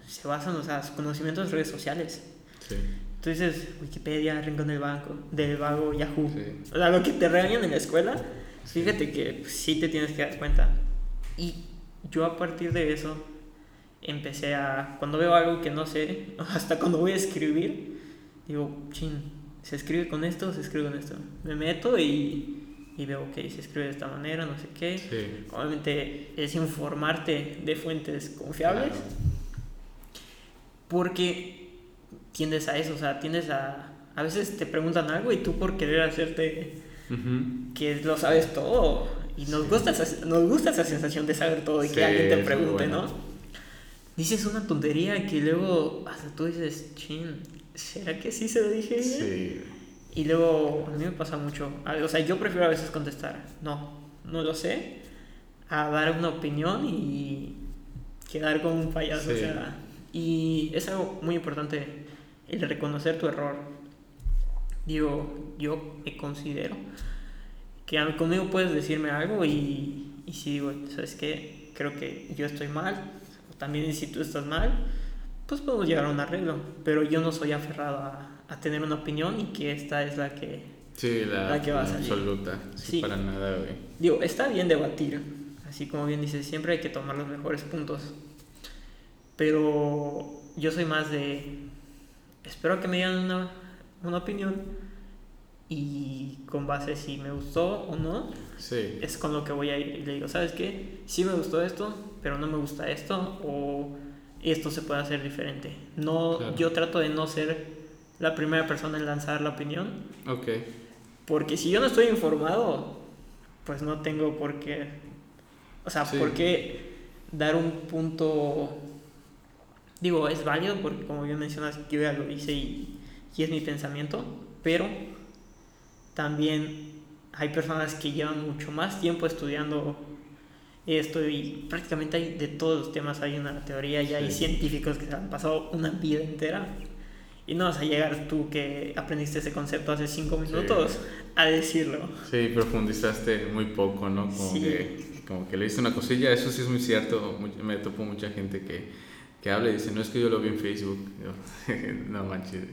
se basan, o sea, sus conocimientos de redes sociales. Sí. Entonces, Wikipedia, Rincón del Banco, del Vago, Yahoo. O sea, lo que te regañan en la escuela, fíjate que sí te tienes que dar cuenta. Y yo a partir de eso empecé a, cuando veo algo que no sé, hasta cuando voy a escribir, digo, chin, se escribe con esto, se escribe con esto. Me meto y, y veo, ok, se escribe de esta manera, no sé qué. Obviamente es informarte de fuentes confiables. Porque tiendes a eso, o sea, tiendes a... A veces te preguntan algo y tú por querer hacerte que lo sabes todo. Y nos, gusta esa, nos gusta esa sensación de saber todo y que alguien te pregunte, ¿no? Dices una tontería que luego hasta tú dices, chin, ¿será que sí se lo dije? Sí. Y luego a mí me pasa mucho. O sea, yo prefiero a veces contestar, no, no lo sé, a dar una opinión y quedar como un payaso. O sea, y es algo muy importante el reconocer tu error. Digo, yo me considero que conmigo puedes decirme algo y, y si digo, ¿sabes qué? Creo que yo estoy mal, también si tú estás mal, pues podemos llegar a un arreglo. Pero yo no soy aferrado a, a tener una opinión y que esta es la que, sí, la, que va a salir. absoluta. Sí, para nada, güey. Digo, está bien debatir, así como bien dices, siempre hay que tomar los mejores puntos. Pero yo soy más de espero que me digan una, una opinión y con base si me gustó o no, sí. es con lo que voy a ir. Y le digo, ¿sabes qué? Sí me gustó esto, pero no me gusta esto, o esto se puede hacer diferente. No, Yo trato de no ser la primera persona en lanzar la opinión. Ok. Porque si yo no estoy informado, pues no tengo por qué. O sea, por qué dar un punto Digo, es válido porque como bien mencionas, yo ya lo hice y, y es mi pensamiento, pero también hay personas que llevan mucho más tiempo estudiando esto y prácticamente hay de todos los temas hay una teoría y hay científicos que se han pasado una vida entera y no vas a llegar tú que aprendiste ese concepto hace cinco minutos a decirlo. Sí, profundizaste muy poco, ¿no? Como, que, como que le hice una cosilla, eso sí es muy cierto, me topo mucha gente que que habla y dice, no es que yo lo vi en Facebook. no manches.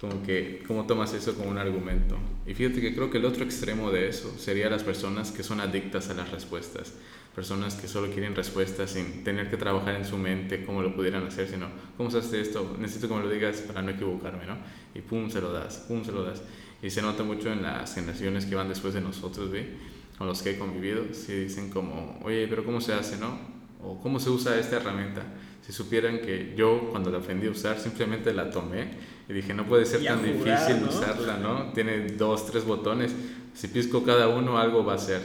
como que, ¿cómo tomas eso como un argumento? Y fíjate que creo que el otro extremo de eso sería las personas que son adictas a las respuestas. Personas que solo quieren respuestas sin tener que trabajar en su mente cómo lo pudieran hacer, sino, ¿cómo se hace esto? Necesito que me lo digas para no equivocarme, ¿no? Y pum, se lo das, pum, se lo das. Y se nota mucho en las generaciones que van después de nosotros, ¿ve? Con los que he convivido, si dicen como, oye, pero ¿cómo se hace, no? O ¿cómo se usa esta herramienta? Si supieran que yo cuando la aprendí a usar simplemente la tomé y dije, no puede ser tan difícil usarla, ¿no? Tiene dos, tres botones. Si pisco cada uno, algo va a ser.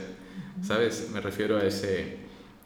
¿Sabes? Me refiero a ese,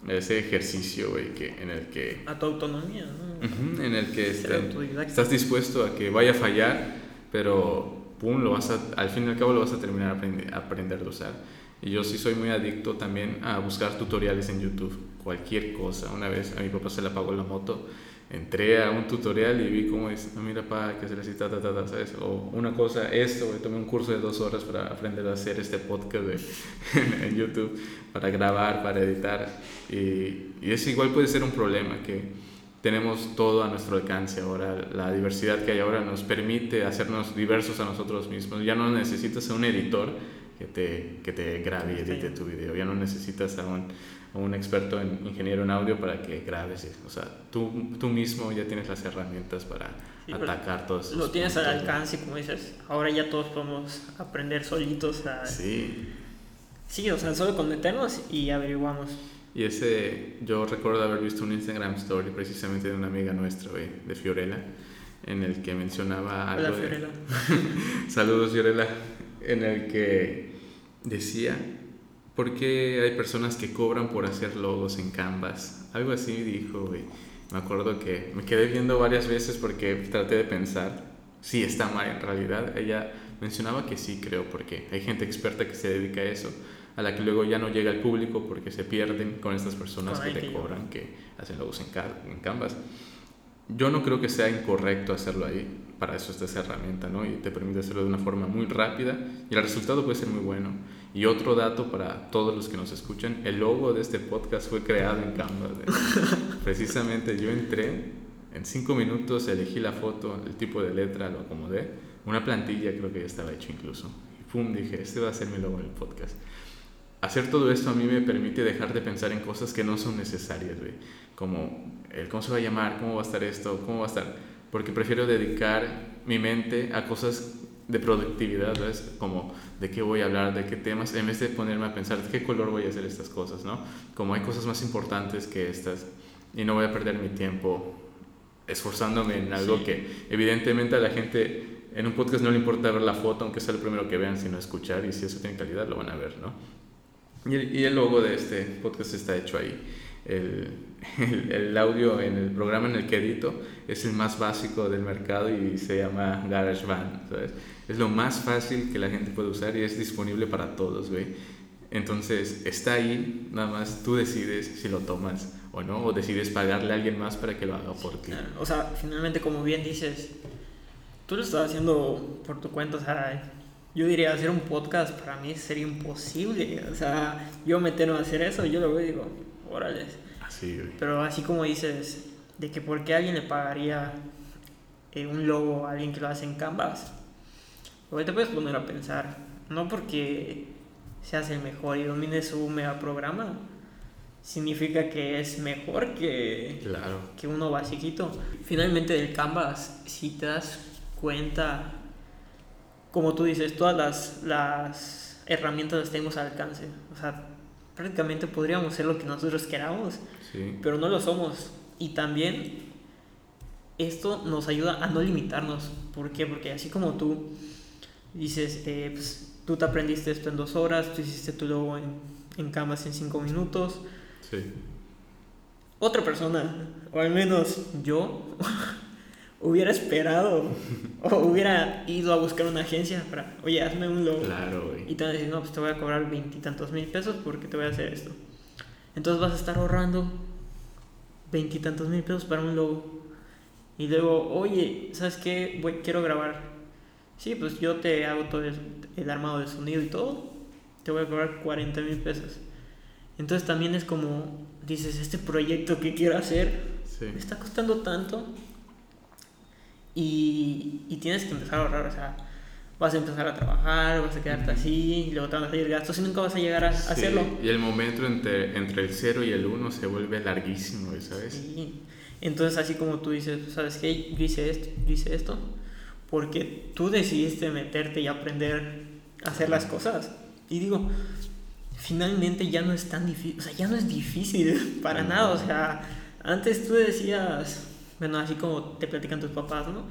ese ejercicio, güey, que, en el que... A tu autonomía, ¿no? en el que este, estás dispuesto a que vaya a fallar, pero pum, lo vas a, al fin y al cabo lo vas a terminar a aprender a usar. Y yo sí soy muy adicto también a buscar tutoriales en YouTube, cualquier cosa. Una vez a mi papá se le apagó la moto entré a un tutorial y vi cómo es, no, mira, pa, que se necesita, ta, ta, ta, ¿sabes? O una cosa, esto, tomé un curso de dos horas para aprender a hacer este podcast de, en, YouTube, para grabar, para editar. Y, y eso igual puede ser un problema, que tenemos todo a nuestro alcance ahora. La diversidad que hay ahora nos permite hacernos diversos a nosotros mismos. Ya no necesitas un editor que te, que te grabe y edite tu video. Ya no necesitas a un un experto en ingeniero en audio para que grabes. O sea, tú, tú mismo ya tienes las herramientas para atacar todos Lo tienes al alcance, como dices. Ahora ya todos podemos aprender solitos a... Sí. Sí, o sea, solo con meternos y averiguamos. Y ese, yo recuerdo haber visto un Instagram story precisamente de una amiga nuestra, de Fiorella, en el que mencionaba algo. Hola, Fiorella. Saludos, Fiorella. En el que decía ¿Por qué hay personas que cobran por hacer logos en Canvas? Algo así dijo, güey. Me acuerdo que me quedé viendo varias veces porque traté de pensar si está mal en realidad. Ella mencionaba que sí, creo, porque hay gente experta que se dedica a eso, a la que luego ya no llega al público porque se pierden con estas personas que te cobran, que hacen logos en, en Canvas. Yo no creo que sea incorrecto hacerlo ahí, para eso está esa herramienta, ¿no? Y te permite hacerlo de una forma muy rápida y el resultado puede ser muy bueno. Y otro dato para todos los que nos escuchan, el logo de este podcast fue creado en Canva. Precisamente yo entré, en cinco minutos elegí la foto, el tipo de letra, lo acomodé, una plantilla creo que ya estaba hecho incluso. Y pum, dije, este va a ser mi logo del podcast. Hacer todo esto a mí me permite dejar de pensar en cosas que no son necesarias, güey. Como el cómo se va a llamar, cómo va a estar esto, cómo va a estar. Porque prefiero dedicar mi mente a cosas de productividad, ¿ves? Como de qué voy a hablar, de qué temas, en vez de ponerme a pensar de qué color voy a hacer estas cosas, ¿no? Como hay cosas más importantes que estas y no voy a perder mi tiempo esforzándome en algo que evidentemente a la gente en un podcast no le importa ver la foto, aunque sea lo primero que vean, sino escuchar y si eso tiene calidad lo van a ver, ¿no? Y el, y el logo de este podcast está hecho ahí. El, el, el, audio en el programa en el que edito es el más básico del mercado y se llama GarageBand, ¿sabes? Es lo más fácil que la gente puede usar y es disponible para todos, güey. Entonces, está ahí, nada más tú decides si lo tomas o no, o decides pagarle a alguien más para que lo haga por ti. O sea, finalmente, como bien dices, tú lo estás haciendo por tu cuenta, o sea, yo diría hacer un podcast para mí sería imposible, o sea, yo meterme a hacer eso, yo lo veo y digo, órale. Así, güey. Pero así como dices, de que por qué alguien le pagaría eh, un logo a alguien que lo hace en Canvas, Hoy te puedes poner a pensar, no porque seas el mejor y domines un mega programa, significa que es mejor que, claro. que uno basiquito. Finalmente del Canvas, si te das cuenta, como tú dices, todas las, las herramientas las tenemos al alcance. O sea, prácticamente podríamos ser lo que nosotros queramos, sí. pero no lo somos. Y también esto nos ayuda a no limitarnos. ¿Por qué? Porque así como tú dices, eh, pues, tú te aprendiste esto en dos horas, tú hiciste tu logo en, en Canvas en cinco minutos. Sí. Otra persona, o al menos yo, hubiera esperado o hubiera ido a buscar una agencia para, oye, hazme un logo. Claro, güey. Y te van a decir, no, pues te voy a cobrar veintitantos mil pesos porque te voy a hacer esto. Entonces vas a estar ahorrando veintitantos mil pesos para un logo. Y luego, oye, ¿sabes qué? Voy, quiero grabar Sí, pues yo te hago todo el, armado de sonido y todo, te voy a cobrar 40 mil pesos. Entonces también es como, dices, este proyecto que quiero hacer me está costando tanto y, y tienes que empezar a ahorrar, o sea, vas a empezar a trabajar, vas a quedarte así, y luego te van a salir gastos y nunca vas a llegar a, Sí, hacerlo. Y el momento entre, entre el 0 y el 1 se vuelve larguísimo, ¿sabes? Sí. Entonces, así como tú dices, ¿sabes qué? Yo hice esto, yo hice esto, porque tú decidiste meterte y aprender a hacer las cosas. Y digo, finalmente ya no es tan difícil, o sea, ya no es difícil para No. nada. O sea, antes tú decías, bueno, así como te platican tus papás, ¿no?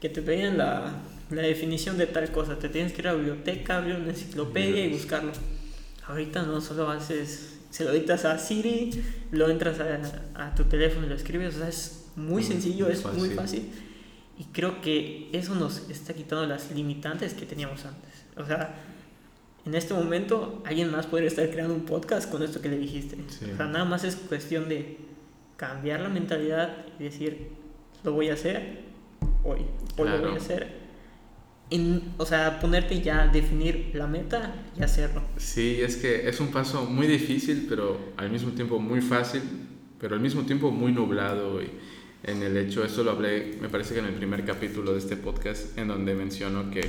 Que te pedían la, la definición de tal cosa, te tienes que ir a la biblioteca, abrir una enciclopedia y buscarlo. Ahorita no, solo haces, se lo dictas a Siri, lo entras a, a tu teléfono y lo escribes, o sea, es muy Mm, sencillo, muy es muy fácil. fácil. Y creo que eso nos está quitando las limitantes que teníamos antes. O sea, en este momento alguien más podría estar creando un podcast con esto que le dijiste. Sí. O sea, nada más es cuestión de cambiar la mentalidad y decir, lo voy a hacer hoy, o lo Claro. voy a hacer. En, o sea, ponerte ya, definir la meta y hacerlo. Sí, es que es un paso muy difícil, pero al mismo tiempo muy fácil, pero al mismo tiempo muy nublado. Y en el hecho, eso lo hablé, me parece que en el primer capítulo de este podcast, en donde menciono que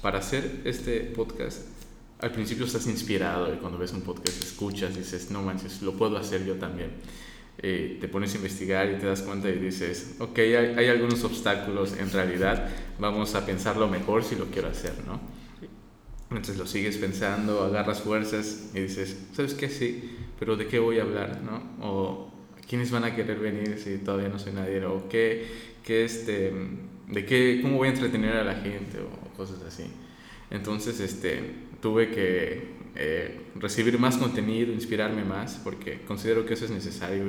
para hacer este podcast, al principio estás inspirado y cuando ves un podcast escuchas y dices, no manches, lo puedo hacer yo también. Eh, te pones a investigar y te das cuenta y dices, ok, hay, algunos obstáculos en realidad, vamos a pensarlo mejor si lo quiero hacer, ¿no? Entonces lo sigues pensando, agarras fuerzas y dices, ¿sabes qué? Sí, pero ¿de qué voy a hablar? ¿no? O ¿quiénes van a querer venir si todavía no soy nadie? ¿O qué, qué este, de qué, cómo voy a entretener a la gente? O cosas así. Entonces este, tuve que eh, recibir más contenido, inspirarme más, porque considero que eso es necesario.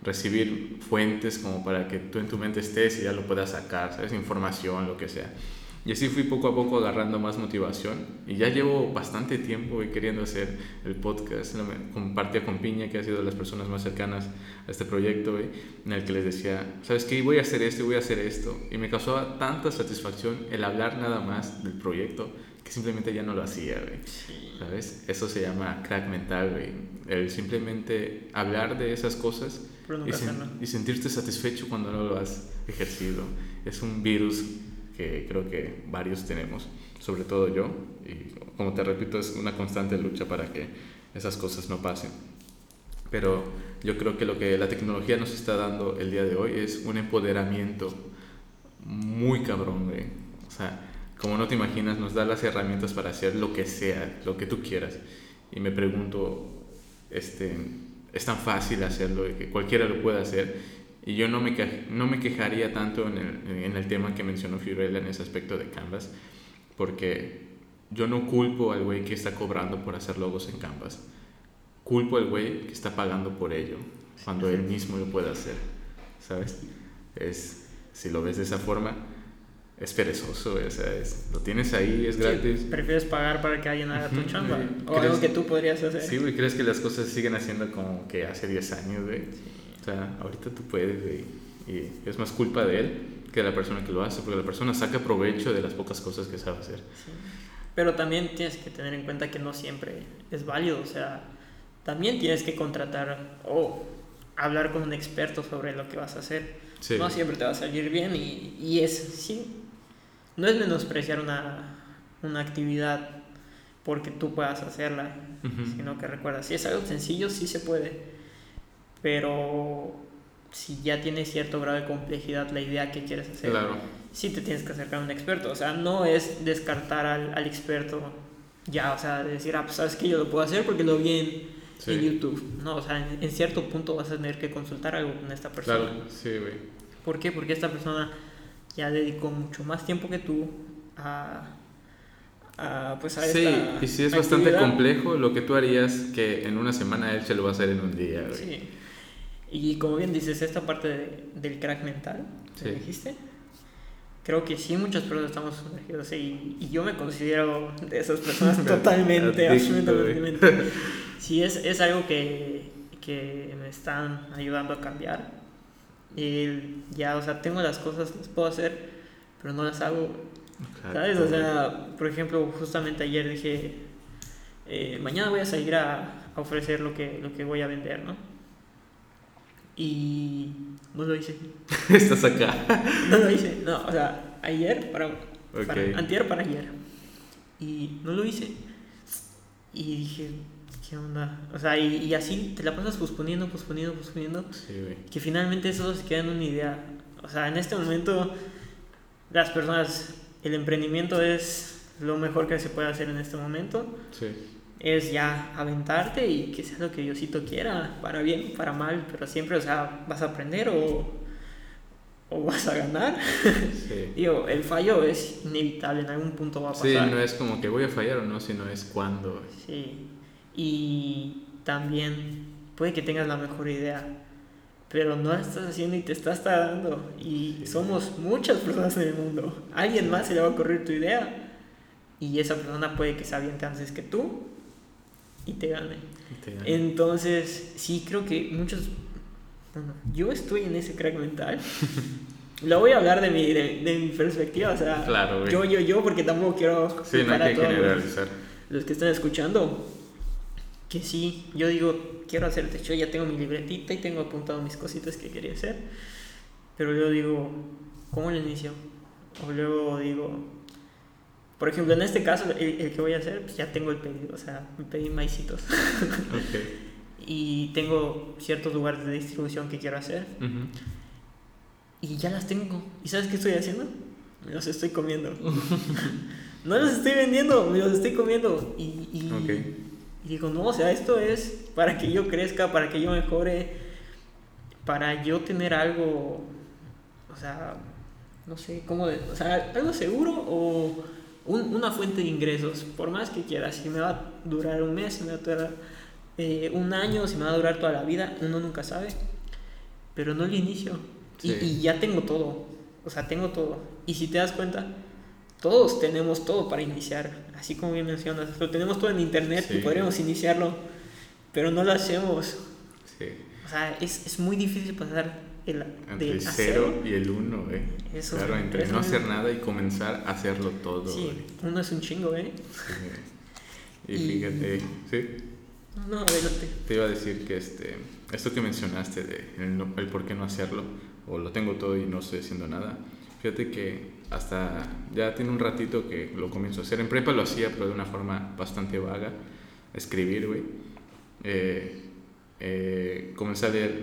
Recibir fuentes como para que tú en tu mente estés y ya lo puedas sacar, ¿sabes? Información, lo que sea. Y así fui poco a poco agarrando más motivación y ya llevo bastante tiempo güey, queriendo hacer el podcast. Compartía con Piña, que ha sido de las personas más cercanas a este proyecto, en el que les decía, ¿sabes qué? Voy a hacer esto voy a hacer esto. Y me causaba tanta satisfacción el hablar nada más del proyecto que simplemente ya no lo hacía, güey. ¿Sabes? Eso se llama crack mental, güey. El simplemente hablar de esas cosas y, sen- y sentirte satisfecho cuando no lo has ejercido. Es un virus que creo que varios tenemos, sobre todo yo. Y como te repito, es una constante lucha para que esas cosas no pasen. Pero yo creo que lo que la tecnología nos está dando el día de hoy es un empoderamiento muy cabrón, güey. O sea, como no te imaginas, nos da las herramientas para hacer lo que sea, lo que tú quieras. Y me pregunto, este, es tan fácil hacerlo que cualquiera lo puede hacer. Y yo no me, no me quejaría tanto en el, en el tema que mencionó Fiorella en ese aspecto de Canvas, porque yo no culpo al güey que está cobrando por hacer logos en Canvas. Culpo al güey que está pagando por ello, cuando él mismo lo puede hacer, ¿sabes? Es, si lo ves de esa forma, es perezoso, o sea, es- lo tienes ahí, es Sí, gratis. prefieres pagar para que alguien haga tu chamba. O algo ¿Crees- que tú podrías hacer. Sí, güey, ¿crees que las cosas siguen haciendo como que hace 10 años, güey? O sea, ahorita tú puedes, güey. Y es más culpa de él que de la persona que lo hace, porque la persona saca provecho de las pocas cosas que sabe hacer. Sí. Pero también tienes que tener en cuenta que no siempre es válido. O sea, también tienes que contratar o hablar con un experto sobre lo que vas a hacer. Sí. No siempre te va a salir bien y, y es, sí, no es menospreciar una, una actividad porque tú puedas hacerla, sino que recuerda, si es algo sencillo, sí se puede, pero si ya tiene cierto grado de complejidad la idea que quieres hacer, Claro. sí te tienes que acercar a un experto. O sea, no es descartar al, al experto ya, o sea, de decir, ah, pues sabes que yo lo puedo hacer porque lo vi en, Sí. en YouTube. No, o sea, en, en cierto punto vas a tener que consultar algo con esta persona. Claro, sí, güey. ¿Por qué? Porque esta persona ya dedicó mucho más tiempo que tú a, a, pues a Sí, esta y si es bastante complejo, lo que tú harías que en una semana él se lo va a hacer en un día, güey. Sí. Y como bien dices, esta parte de- del crack mental, Sí. dijiste, creo que sí muchas personas estamos sumergidos y, y yo me considero de esas personas totalmente, absolutamente. Sí, es, es algo que, que me están ayudando a cambiar. Y ya, o sea, tengo las cosas, las puedo hacer, pero no las hago ¿Sabes? O sea, por ejemplo, justamente ayer dije, eh, mañana voy a salir a, a ofrecer lo que, lo que voy a vender, ¿no? Y no lo hice. Estás acá. No lo hice. No, o sea, ayer para, para Ok. antier para ayer. Y no lo hice. Y dije, ¿qué onda? O sea, y, y así te la pasas posponiendo, posponiendo, posponiendo. Sí, güey. Que finalmente eso se queda en una idea. O sea, en este momento las personas, el emprendimiento es lo mejor que se puede hacer en este momento. Sí. Es ya aventarte y que sea lo que Diosito quiera, para bien, para mal, pero siempre, o sea, vas a aprender o, o vas a ganar. Sí. Digo, el fallo es inevitable, en algún punto va a pasar. Sí, no es como que voy a fallar o no, sino es cuándo. güey. Sí. Y también puede que tengas la mejor idea, pero no la estás haciendo y te estás tardando. Y somos muchas personas en el mundo. Alguien más se le va a ocurrir tu idea y esa persona puede que se aviente antes que tú y te gane. Y te gana. Entonces, sí, creo que muchos... Bueno, yo estoy en ese crack mental. Lo voy a hablar de mi, de, de mi perspectiva, o sea, Claro, yo, yo, yo, porque tampoco quiero Sí, no hay que generalizar. los que están escuchando, que sí, yo digo, quiero hacer techo, ya tengo mi libretita y tengo apuntado mis cositas que quería hacer, pero luego digo, ¿cómo lo inicio? O luego digo, por ejemplo, en este caso, el, el que voy a hacer, pues ya tengo el pedido, o sea, me pedí maicitos Ok. y tengo ciertos lugares de distribución que quiero hacer Ujú. y ya las tengo. ¿Y sabes qué estoy haciendo? Me los estoy comiendo. no los estoy vendiendo, me los estoy comiendo. Y, y, Ok. Y digo, no, o sea, esto es para que yo crezca, para que yo mejore, para yo tener algo, o sea, no sé, cómo, de- o sea, algo seguro o un- una fuente de ingresos, por más que quiera, si me va a durar un mes, si me va a durar eh, un año, si me va a durar toda la vida, uno nunca sabe, pero no lo inicio. Y, Sí. y ya tengo todo, o sea, tengo todo. Y si te das cuenta, todos tenemos todo para iniciar, así como bien mencionas, lo tenemos todo en internet y Sí. podríamos iniciarlo, pero no lo hacemos. Sí. O sea, es, es muy difícil pasar el, Entre el hacer- 0 y el 1, güey. Eso, Claro, entre no hacer nada y comenzar a hacerlo todo, Sí, uno es un chingo, ¿eh? Sí. Y Y- fíjate, sí, No, no, adelante. te iba a decir que este, esto que mencionaste de el, el por qué no hacerlo, o lo tengo todo y no estoy haciendo nada, fíjate que hasta ya tiene un ratito que lo comienzo a hacer. En prepa lo hacía, pero de una forma bastante vaga, escribir, güey. Eh, eh, comencé a leer,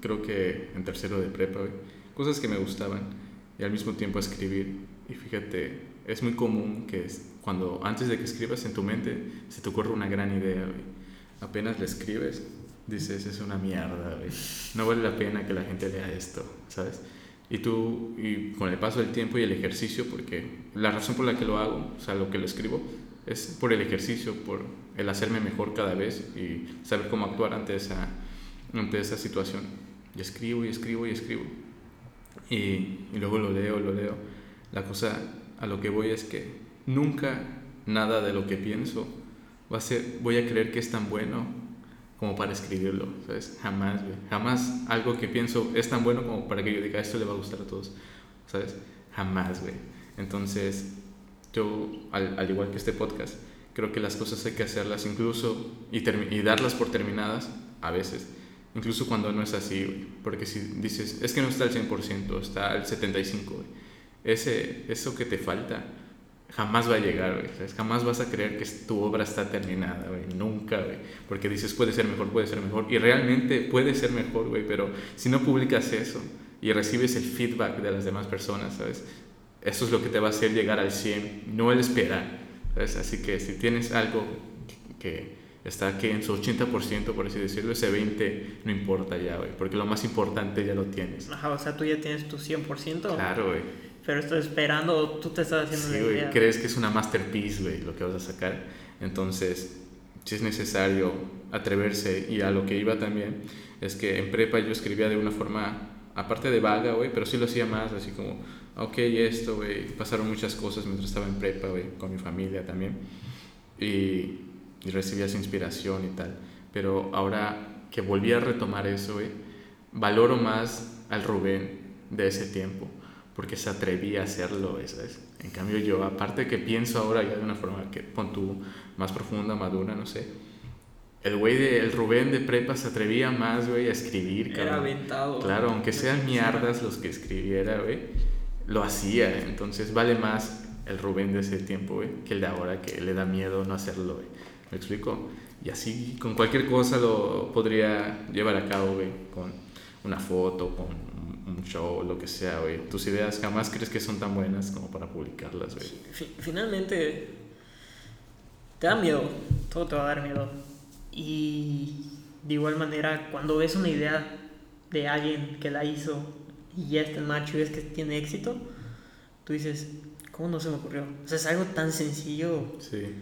creo que en tercero de prepa, güey, cosas que me gustaban y al mismo tiempo escribir. Y fíjate, es muy común que cuando antes de que escribas en tu mente se te ocurre una gran idea, güey. Apenas la escribes, dices, es una mierda, güey. No vale la pena que la gente lea esto, ¿sabes? Y tú, y con el paso del tiempo y el ejercicio, porque la razón por la que lo hago, o sea, lo que lo escribo, es por el ejercicio, por el hacerme mejor cada vez y saber cómo actuar ante esa, ante esa situación. Y escribo y escribo y escribo. Y, y luego lo leo, lo leo. La cosa a lo que voy es que nunca nada de lo que pienso va a ser, voy a creer que es tan bueno como para escribirlo, ¿sabes? Jamás, güey. Jamás algo que pienso es tan bueno como para que yo diga, esto le va a gustar a todos, ¿sabes? Jamás, güey. Entonces, yo, al, al igual que este podcast, creo que las cosas hay que hacerlas incluso y, y darlas por terminadas a veces, incluso cuando no es así, güey. Porque si dices, es que no está al 100%, está al 75%, güey. Ese, eso que te falta jamás va a llegar, güey. ¿sabes? Jamás vas a creer que tu obra está terminada, güey. Nunca, güey. Porque dices, puede ser mejor, puede ser mejor. Y realmente puede ser mejor, güey. Pero si no publicas eso y recibes el feedback de las demás personas, ¿sabes? Eso es lo que te va a hacer llegar al 100, no el esperar, ¿sabes? Así que si tienes algo que está aquí en su 80%, por así decirlo, ese 20 no importa ya, güey. Porque lo más importante ya lo tienes. Ajá, o sea, tú ya tienes tu 100%, Claro, güey. Pero estás esperando, tú te estás haciendo Sí, la idea. crees que es una masterpiece, güey, lo que vas a sacar. Entonces, si es necesario atreverse y a lo que iba también, es que en prepa yo escribía de una forma, aparte de vaga, güey, pero sí lo hacía más, así como, ok, esto, güey, pasaron muchas cosas mientras estaba en prepa, güey, con mi familia también, y, y recibías inspiración y tal. Pero ahora que volví a retomar eso, güey, valoro más al Rubén de ese tiempo porque se atrevía a hacerlo, ¿sabes? En cambio yo, aparte que pienso ahora ya de una forma que pon tú más profunda, madura, no sé, el güey de el Rubén de prepa se atrevía más, güey, a escribir, Era cabrón. aventado. Claro, aunque sean mierdas los que escribiera, güey, lo hacía. Entonces vale más el Rubén de ese tiempo, güey, que el de ahora que le da miedo no hacerlo, güey. ¿Me explico? Y así con cualquier cosa lo podría llevar a cabo, güey, con una foto, con un- show, lo que sea, güey. Tus ideas jamás crees que son tan buenas como para publicarlas, güey. Fi- Finalmente, te da miedo, todo te va a dar miedo. Y de igual manera, cuando ves una idea de alguien que la hizo y ya está en marcha y ves que tiene éxito, tú dices, ¿cómo no se me ocurrió? O sea, es algo tan sencillo, Sí,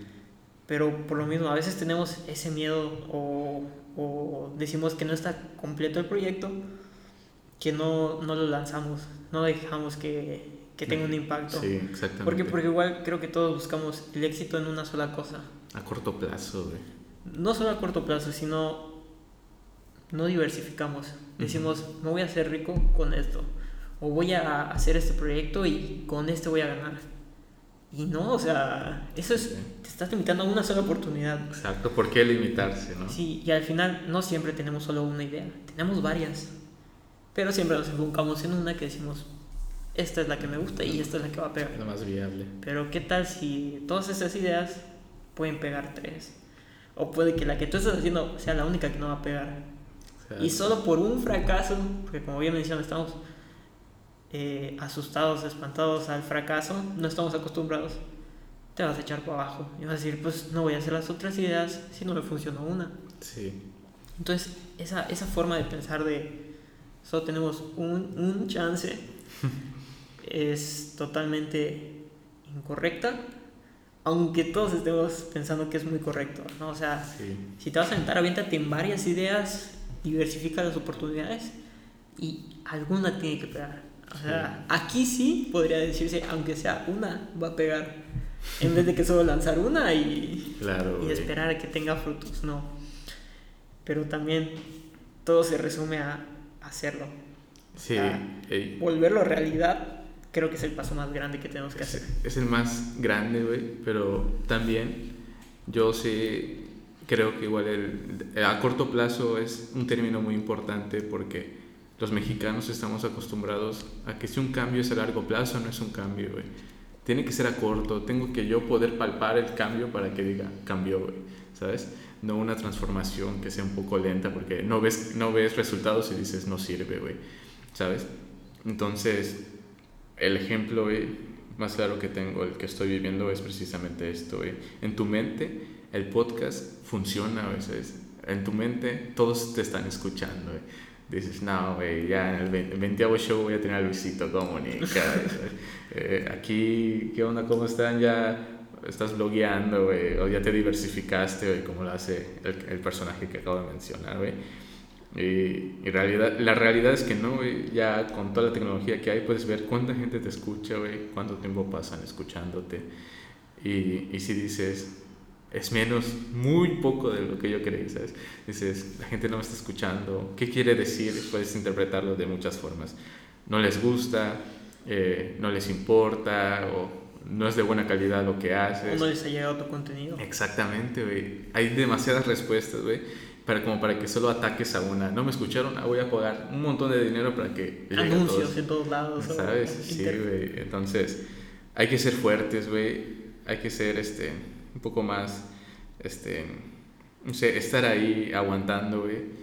pero por lo mismo, a veces tenemos ese miedo o, o decimos que no está completo el proyecto, que no, no lo lanzamos, no dejamos que, que tenga un impacto. sí, exactamente. Porque, porque igual creo que todos buscamos el éxito en una sola cosa. A corto plazo, güey. No solo a corto plazo, sino no diversificamos. Decimos, me voy a hacer rico con esto. O voy a hacer este proyecto y con este voy a ganar. Y no, o sea, eso es, te estás limitando a una sola oportunidad. Exacto, ¿por qué limitarse, no? Sí, y al final no siempre tenemos solo una idea, tenemos varias. Pero siempre nos enfocamos en una que decimos, esta es la que me gusta y esta es la que va a pegar. Es lo más viable. Pero ¿qué tal si todas esas ideas pueden pegar tres? O puede que la que tú estás haciendo sea la única que no va a pegar. O sea, Y solo por un fracaso, porque como bien mencioné, estamos eh, asustados, espantados al fracaso, no estamos acostumbrados, te vas a echar para abajo. Y vas a decir, pues no voy a hacer las otras ideas si no me funcionó una. Sí, Entonces, esa, esa forma de pensar de solo tenemos un, un chance es totalmente incorrecta, aunque todos estemos pensando que es muy correcto, ¿no? O sea, sí. si te vas a aventar, aviéntate en varias ideas, diversifica las oportunidades y alguna tiene que pegar. O sea, aquí sí podría decirse, aunque sea una, va a pegar, en vez de que solo lanzar una y Claro, y esperar a que tenga frutos, no. Pero también todo se resume a hacerlo. Sí, Ah, ey, Volverlo realidad creo que es el paso más grande que tenemos que es, hacer. es el más grande, güey, pero también yo sí creo que igual el, a corto plazo es un término muy importante porque los mexicanos estamos acostumbrados a que si un cambio es a largo plazo, no es un cambio, güey. Tiene que ser a corto, tengo que yo poder palpar el cambio para que diga, cambió, güey, ¿sabes? No una transformación que sea un poco lenta porque no ves, no ves resultados y dices, no sirve, güey, ¿sabes? Entonces, el ejemplo güey, más claro que tengo, el que estoy viviendo es precisamente esto. En tu mente, el podcast funciona a veces. En tu mente, todos te están escuchando. Dices, no, güey, ya en el 20 20 show voy a tener a Luisito Comunica. Eh, aquí, ¿qué onda? ¿Cómo están? Ya estás blogueando, güey, o ya te diversificaste, güey, como lo hace el, el personaje que acabo de mencionar, güey. Y, y realidad, la realidad es que no, güey. Ya con toda la tecnología que hay, puedes ver cuánta gente te escucha, güey. Cuánto tiempo pasan escuchándote. Y, y si dices, es menos, muy poco de lo que yo creí, ¿sabes? Dices, la gente no me está escuchando. ¿Qué quiere decir? Puedes interpretarlo de muchas formas. No les gusta, eh, no les importa, o no es de buena calidad lo que haces. ¿O no les ha llegado tu contenido? Exactamente, güey. Hay demasiadas respuestas, güey, para como para que solo ataques a una. No me escucharon, ah, voy a pagar un montón de dinero para que Anuncios todos. en todos lados. ¿Sabes? Sí, güey. Entonces, hay que ser fuertes, güey. Hay que ser, este, un poco más, este, no sé, estar ahí aguantando, güey.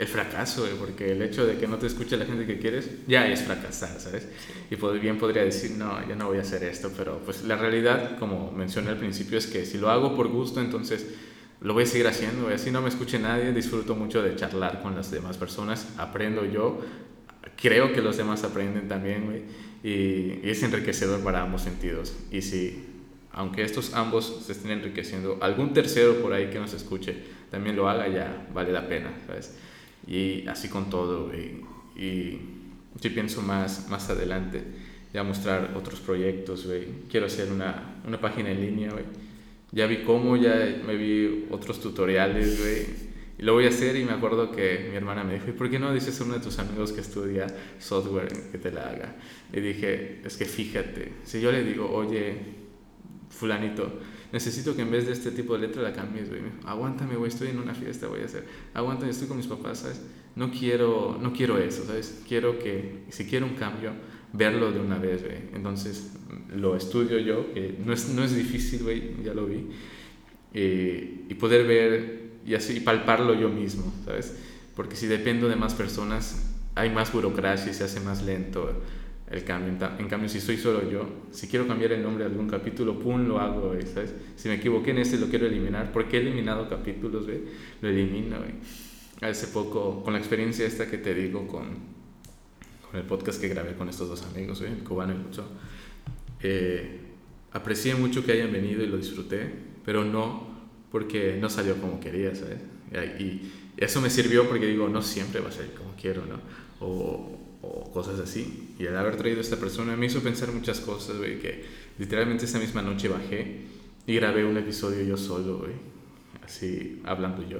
El fracaso, güey, porque el hecho de que no te escuche la gente que quieres ya es fracasar, ¿sabes? Y pod- bien podría decir, no, yo no voy a hacer esto, pero pues la realidad, como mencioné al principio, es que si lo hago por gusto, entonces lo voy a seguir haciendo, güey. Así no me escuche nadie, disfruto mucho de charlar con las demás personas, aprendo yo, creo que los demás aprenden también, güey, y, y es enriquecedor para ambos sentidos. Y si, aunque estos ambos se estén enriqueciendo, algún tercero por ahí que nos escuche también lo haga, ya vale la pena, ¿sabes? Y así con todo, güey. Y si pienso más, más adelante, ya mostrar otros proyectos, güey. Quiero hacer una, una página en línea, güey. Ya vi cómo, ya me vi otros tutoriales, güey. Y lo voy a hacer y me acuerdo que mi hermana me dijo, ¿y por qué no dices a uno de tus amigos que estudia software que te la haga? Y dije, es que fíjate, si yo le digo, oye, fulanito, necesito que en vez de este tipo de letra la cambies, güey. Aguántame, güey, estoy en una fiesta, voy a hacer. Aguántame, estoy con mis papás, ¿sabes? No quiero, no quiero eso, ¿sabes? Quiero que, si quiero un cambio, verlo de una vez, güey. Entonces lo estudio yo, que no es, no es difícil, güey, ya lo vi. Eh, y poder ver y así palparlo yo mismo, ¿sabes? Porque si dependo de más personas, hay más burocracia y se hace más lento el cambio. En cambio, si soy solo yo, si quiero cambiar el nombre de algún capítulo, pum, lo hago, ¿sabes? Si me equivoqué en este, lo quiero eliminar. porque he eliminado capítulos, güey? Lo elimino, güey. Hace poco, con la experiencia esta que te digo con, con el podcast que grabé con estos dos amigos, güey, el cubano y el mucho, eh, aprecié mucho que hayan venido y lo disfruté, pero no porque no salió como quería, ¿sabes? Y eso me sirvió porque digo, no siempre va a salir como quiero, ¿no? O, o cosas así. Y el haber traído a esta persona me hizo pensar muchas cosas, güey, que literalmente esa misma noche bajé y grabé un episodio yo solo, güey, así hablando yo,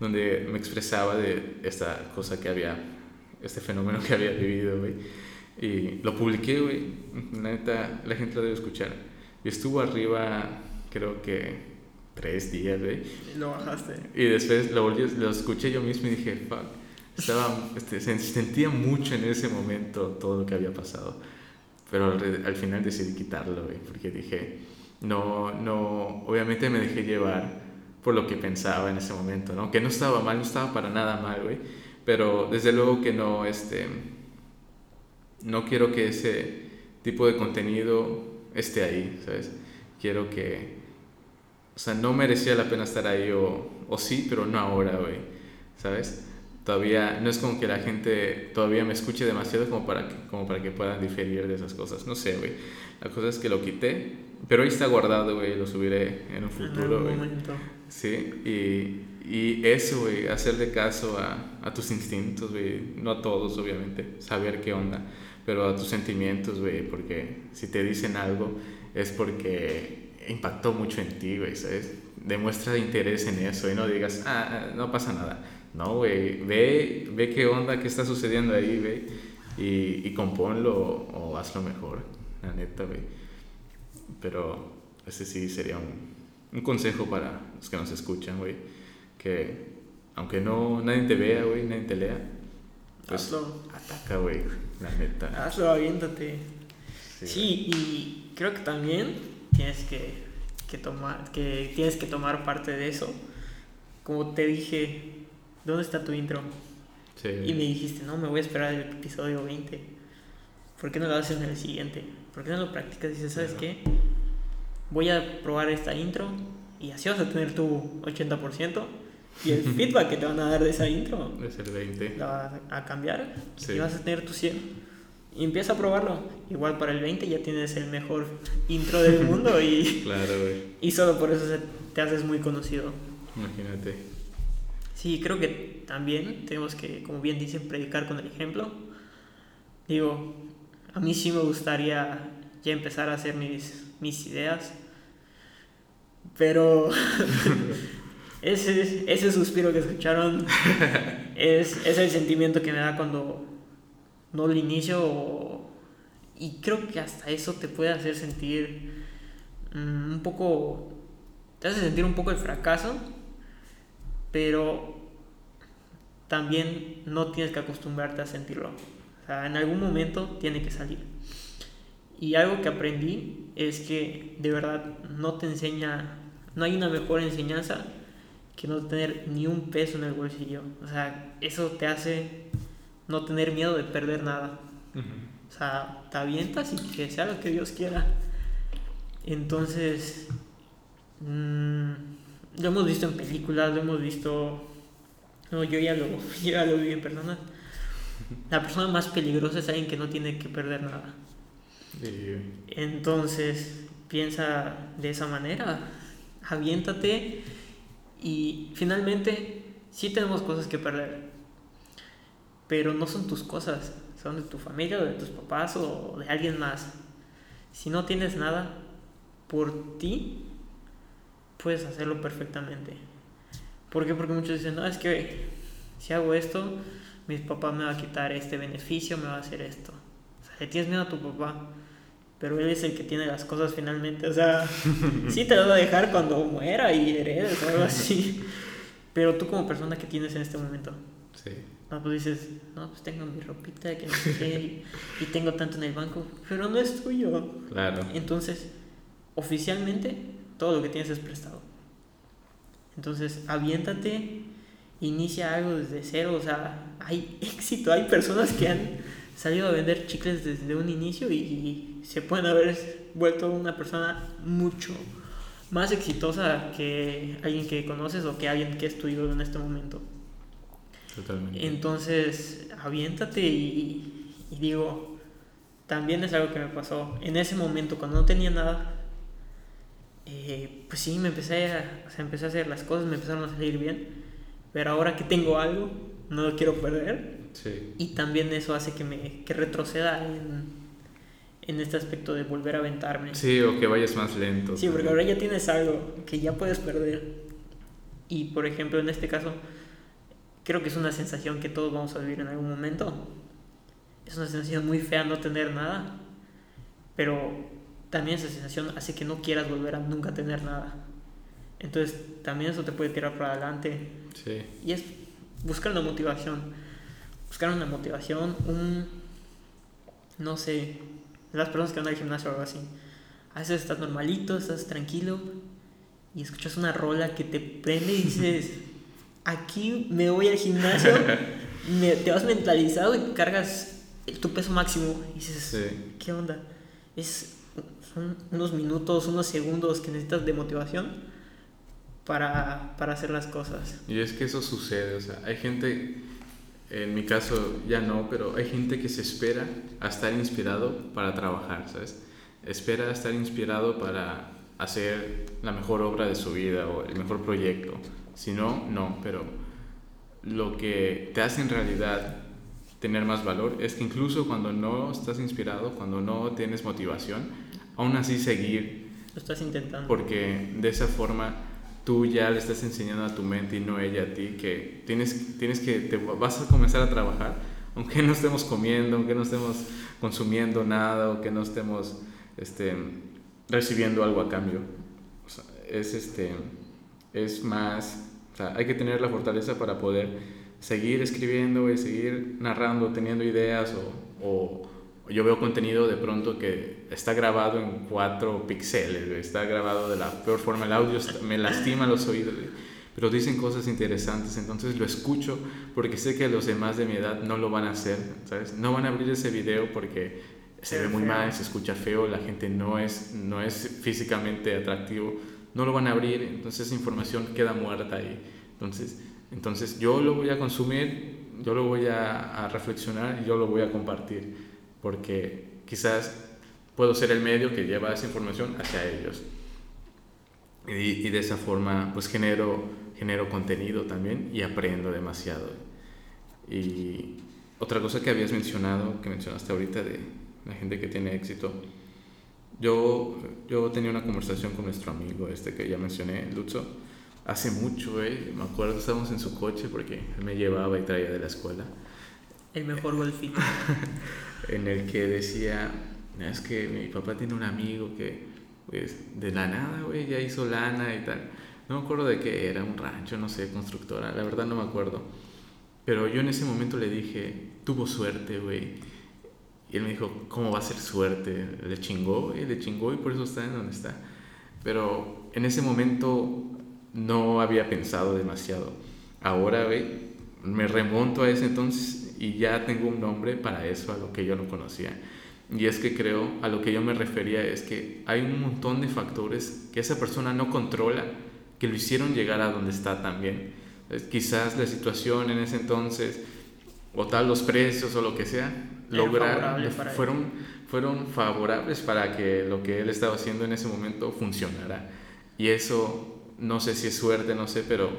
donde me expresaba de esta cosa que había, este fenómeno que había vivido, güey. Y lo publiqué, güey. La neta, la gente lo debe escuchar. Y estuvo arriba, creo que tres días, güey. Y lo bajaste. Y después lo, volví, lo escuché yo mismo y dije, fuck. Estaba, este, sentía mucho en ese momento todo lo que había pasado. Pero al, final decidí quitarlo, güey, porque dije, no, no, obviamente me dejé llevar por lo que pensaba en ese momento, ¿no? Que no estaba mal, no estaba para nada mal, güey. Pero desde luego que no, este, no quiero que ese tipo de contenido esté ahí, ¿sabes? Quiero que, o sea, no merecía la pena estar ahí o, o sí, pero no ahora, güey. ¿Sabes? Todavía no es como que la gente todavía me escuche demasiado como para que, como para que puedan diferir de esas cosas. No sé, güey. La cosa es que lo quité, pero ahí está guardado, güey. Lo subiré en un futuro, güey. Sí, y, y eso, güey. Hacerle caso a, a tus instintos, güey. No a todos, obviamente. Saber qué onda. Pero a tus sentimientos, güey. Porque si te dicen algo es porque impactó mucho en ti, güey, ¿sabes? Demuestra interés en eso y no digas, ah, ah no pasa nada. No, güey, ve, ve qué onda, qué está sucediendo ahí, güey, y, y componlo o, hazlo mejor, la neta, güey. Pero ese sí sería un, un consejo para los que nos escuchan, güey, que aunque no nadie te vea, güey, nadie te lea, pues hazlo. ataca, güey, la neta. Hazlo, aviéntate. Sí, sí y creo que también tienes que, que, tomar, que tienes que tomar parte de eso. Como te dije, ¿dónde está tu intro? Y me dijiste, no, me voy a esperar el episodio 20. ¿Por qué no lo haces en el siguiente? ¿Por qué no lo practicas? Dices, ¿sabes qué? Voy a probar esta intro y así vas a tener tu 80%. Y el feedback que te van a dar de esa intro es el 20. La vas a cambiar y vas a tener tu 100 y empieza a probarlo. Igual para el 20 ya tienes el mejor intro del mundo y, claro, y solo por eso te haces muy conocido. Imagínate. Sí, creo que también tenemos que, como bien dicen, predicar con el ejemplo. Digo, a mí sí me gustaría ya empezar a hacer mis, mis ideas, pero ese, ese suspiro que escucharon es, es el sentimiento que me da cuando no el inicio. Y creo que hasta eso te puede hacer sentir mm, un poco. Te hace sentir un poco el fracaso, pero también no tienes que acostumbrarte a sentirlo. O sea, en algún momento tiene que salir. Y algo que aprendí es que de verdad no te enseña, no hay una mejor enseñanza que no tener ni un peso en el bolsillo. O sea, eso te hace no tener miedo de perder nada. O sea, te avientas y que sea lo que Dios quiera. Entonces, mm, lo hemos visto en películas, lo hemos visto... No, yo ya lo, ya lo vi en persona. La persona más peligrosa es alguien que no tiene que perder nada. Entonces, piensa de esa manera, aviéntate y finalmente sí tenemos cosas que perder pero no son tus cosas, son de tu familia o de tus papás o de alguien más. Si no tienes nada por ti, puedes hacerlo perfectamente. ¿Por qué? Porque muchos dicen, no, es que si hago esto, mis papás me va a quitar este beneficio, me va a hacer esto. O sea, le tienes miedo a tu papá. pero él es el que tiene las cosas finalmente. O sea, sí te lo va a dejar cuando muera y heredes o algo así. Pero tú como persona que tienes en este momento. Sí. No, pues dices, no, pues tengo mi ropita que no sé y, y tengo tanto en el banco, pero no es tuyo. Claro. Entonces, oficialmente, todo lo que tienes es prestado. Entonces, aviéntate, inicia algo desde cero, o sea, hay éxito, hay personas que han salido a vender chicles desde un inicio y, y se pueden haber vuelto una persona mucho más exitosa que alguien que conoces o que alguien que es tuyo en este momento. Totalmente. Entonces, aviéntate y, y digo, también es algo que me pasó. En ese momento, cuando no tenía nada, eh, pues sí, me empecé a, o sea, empecé a hacer las cosas, me empezaron a salir bien. Pero ahora que tengo algo, no lo quiero perder. Sí. Y también eso hace que me que retroceda en, en este aspecto de volver a aventarme. Sí, o que vayas más lento. Sí, porque ahora ya tienes algo que ya puedes perder. Y por ejemplo, en este caso, creo que es una sensación que todos vamos a vivir en algún momento. Es una sensación muy fea no tener nada, pero también esa sensación hace que no quieras volver a nunca tener nada. Entonces, también eso te puede tirar para adelante. Sí. Y es buscar una motivación. Buscar una motivación, un. No sé. Las personas que van al gimnasio o algo así. A veces estás normalito, estás tranquilo. Y escuchas una rola que te prende y dices: Aquí me voy al gimnasio. me- te vas mentalizado y cargas tu peso máximo. Y dices: Sí. ¿Qué onda? Es, son unos minutos, unos segundos que necesitas de motivación para, para hacer las cosas. Y es que eso sucede, o sea, hay gente, en mi caso ya no, pero hay gente que se espera a estar inspirado para trabajar, ¿sabes? Espera a estar inspirado para hacer la mejor obra de su vida o el mejor proyecto. Si no, no, pero lo que te hace en realidad tener más valor es que incluso cuando no estás inspirado, cuando no tienes motivación, aún así seguir Lo estás intentando. porque de esa forma tú ya le estás enseñando a tu mente y no ella a ti que tienes, tienes que, te vas a comenzar a trabajar, aunque no estemos comiendo, aunque no estemos consumiendo nada, o que no estemos este, recibiendo algo a cambio. O sea, es, este, es más, o sea, hay que tener la fortaleza para poder seguir escribiendo y seguir narrando, teniendo ideas o, o yo veo contenido de pronto que está grabado en 4 píxeles, está grabado de la peor forma, el audio me lastima los oídos, pero dicen cosas interesantes, entonces lo escucho porque sé que los demás de mi edad no lo van a hacer, ¿sabes? No van a abrir ese video porque se ve muy mal, se escucha feo, la gente no es, no es físicamente atractivo, no lo van a abrir, entonces esa información queda muerta ahí. Entonces, entonces yo lo voy a consumir, yo lo voy a, a reflexionar y yo lo voy a compartir, porque quizás puedo ser el medio que lleva esa información hacia ellos. Y, de esa forma pues genero, genero contenido también y aprendo demasiado. Y otra cosa que habías mencionado, que mencionaste ahorita de la gente que tiene éxito, yo, yo tenía una conversación con nuestro amigo este que ya mencioné, Lutzo, hace mucho, eh, me acuerdo, estábamos en su coche porque él me llevaba y traía de la escuela, El mejor golfito. en el que decía, es que mi papá tiene un amigo que, pues, de la nada, güey, ya hizo lana y tal. No me acuerdo de qué era, un rancho, no sé, constructora, la verdad no me acuerdo. Pero yo en ese momento le dije, tuvo suerte, güey. Y él me dijo, ¿cómo va a ser suerte? Le chingó, güey, le chingó y por eso está en donde está. Pero en ese momento no había pensado demasiado. Ahora, güey, me remonto a ese entonces y ya tengo un nombre para eso, a lo que yo no conocía. Y es que creo, a lo que yo me refería es que hay un montón de factores que esa persona no controla, que lo hicieron llegar a donde está también. Es Quizás la situación en ese entonces, o tal los precios o lo que sea, lograron, él. fueron, fueron favorables para que lo que él estaba haciendo en ese momento funcionara. Y eso, no sé si es suerte, no sé, pero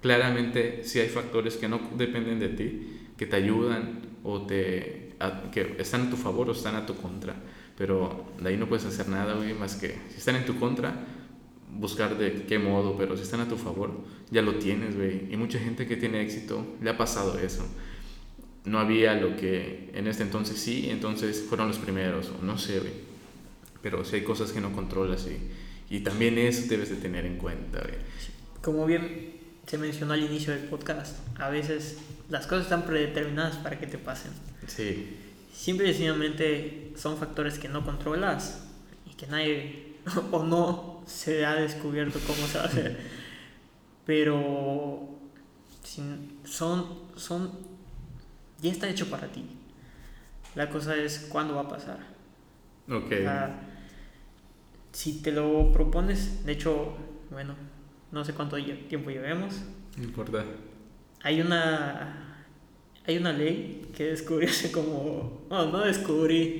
claramente sí hay factores que no dependen de ti, que te ayudan o te, a- que están a tu favor o están a tu contra. Pero de ahí no puedes hacer nada, güey, más que si están en tu contra, buscar de qué modo, pero si están a tu favor, ya lo tienes, güey. Y mucha gente que tiene éxito le ha pasado eso. No había lo que en este entonces sí, entonces fueron los primeros, o no sé, güey. pero si hay cosas que no controlas y, y también eso debes de tener en cuenta. güey. Como bien se mencionó al inicio del podcast, a veces las cosas están predeterminadas para que te pasen. Sí, Simple y sencillamente son factores que no controlas y que nadie o no se ha descubierto cómo se va a hacer. Pero son, son, ya está hecho para ti. La cosa es cuándo va a pasar. ok. O sea, si te lo propones, de hecho, bueno, no sé cuánto tiempo llevemos, No importa. hay una hay una ley que descubrí hace como bueno no descubrí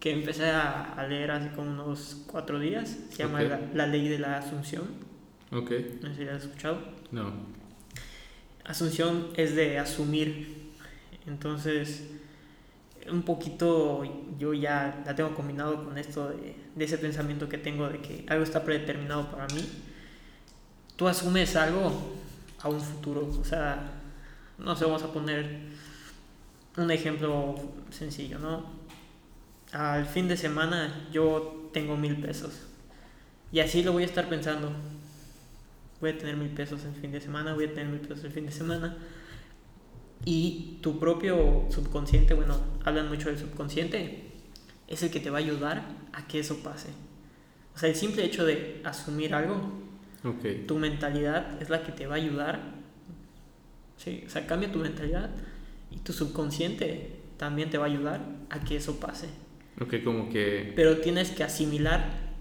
que empecé a, a leer hace como unos cuatro días. Se llama la, la ley de la asunción. Ok, no sé si la has escuchado. No. asunción es de asumir. Entonces un poquito yo ya la tengo combinado con esto de, de ese pensamiento que tengo de que algo está predeterminado para mí tú asumes algo a un futuro o sea no sé vamos a poner un ejemplo sencillo no al fin de semana yo tengo mil pesos y así lo voy a estar pensando voy a tener mil pesos el fin de semana, voy a tener mil pesos el fin de semana. Y tu propio subconsciente, bueno, hablan mucho del subconsciente, es el que te va a ayudar a que eso pase. O sea, el simple hecho de asumir algo, Ok, tu mentalidad es la que te va a ayudar. Sí, o sea, cambia tu mentalidad y tu subconsciente también te va a ayudar a que eso pase. ok, como que... Pero tienes que asimilar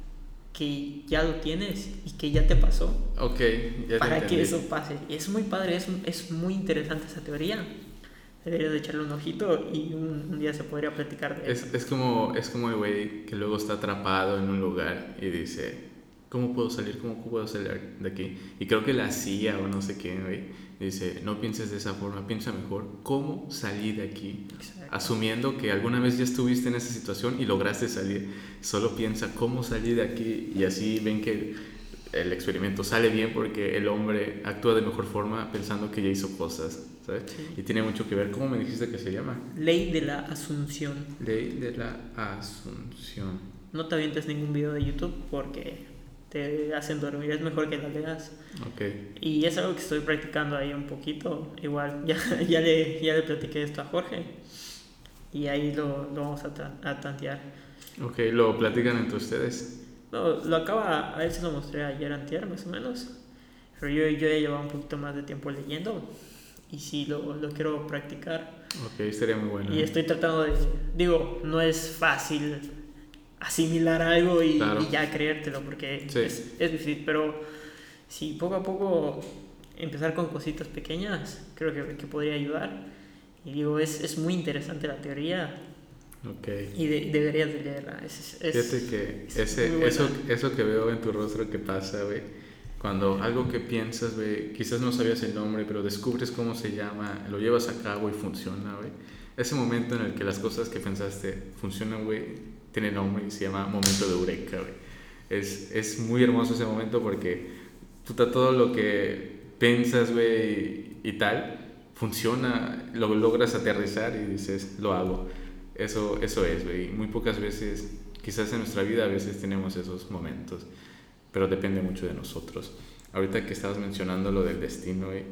que ya lo tienes y que ya te pasó Ok, ya te para que eso pase. Y es muy padre, es, es muy interesante esa teoría. Deberías de echarle un ojito y un, un día se podría platicar de eso. Es, es como, es como el güey que luego está atrapado en un lugar y dice, ¿cómo puedo salir? ¿Cómo puedo salir de aquí? Y creo que la CIA o no sé quién, güey, dice, no pienses de esa forma, piensa mejor, ¿cómo salir de aquí? Exacto. Asumiendo que alguna vez ya estuviste en esa situación y lograste salir, solo piensa cómo salir de aquí y así ven que el experimento sale bien porque el hombre actúa de mejor forma pensando que ya hizo cosas, ¿sabes? Sí. Y tiene mucho que ver, ¿cómo me dijiste que se llama? Ley de la asunción. Ley de la Asunción. No te avientes ningún video de YouTube porque te hacen dormir. Es mejor que la leas. Ok, Y es algo que estoy practicando ahí un poquito. Igual, ya, ya, le, ya le platiqué esto a Jorge. Y ahí lo, lo vamos a, ta- a tantear. ok, lo platican entre ustedes. No, lo acaba, a él se lo mostré ayer antier más o menos. Pero yo, yo ya llevaba un poquito más de tiempo leyendo. Y sí, lo, lo quiero practicar. Ok, estaría muy bueno. Y estoy tratando de... Digo, no es fácil asimilar algo y, Claro. y ya creértelo porque Sí. es, es difícil. Pero si poco a poco empezar con cositas pequeñas, creo que, que podría ayudar. Y digo, es, es muy interesante la teoría Ok. y de- deberías de leerla. Es, es- Fíjate que es ese, eso, eso que veo en tu rostro que pasa, güey, cuando algo que piensas, güey, quizás no sabías el nombre, pero descubres cómo se llama, lo llevas a cabo y funciona, güey. Ese momento en el que las cosas que pensaste funcionan, güey, tiene nombre y se llama momento de eureka. Es, es muy hermoso ese momento porque puta, todo lo que piensas, güey, y tal, funciona, lo logras aterrizar y dices, lo hago. Eso, eso es, güey. Muy pocas veces, quizás en nuestra vida a veces tenemos esos momentos, pero depende mucho de nosotros. Ahorita que estabas mencionando lo del destino, güey,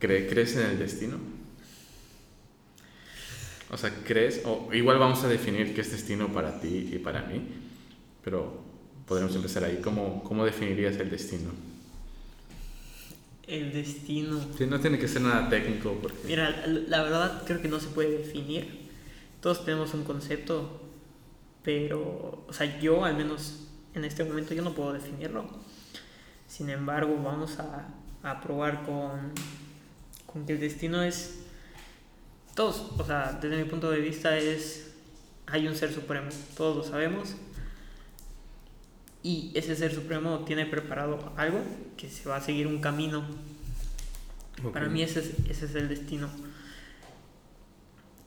¿cre- ¿crees en el destino? O sea, ¿crees? O igual vamos a definir qué es destino para ti y para mí, pero podremos empezar ahí. ¿Cómo, cómo definirías el destino? el destino. Sí, no tiene que ser nada técnico, porque... Mira, la verdad creo que no se puede definir. Todos tenemos un concepto, pero, o sea, yo al menos en este momento yo no puedo definirlo. Sin embargo, vamos a, a probar con, con que el destino es, todos, o sea, desde mi punto de vista es, hay un ser supremo, todos lo sabemos. Y ese ser supremo tiene preparado algo que se va a seguir un camino para mí ese es, ese es el destino.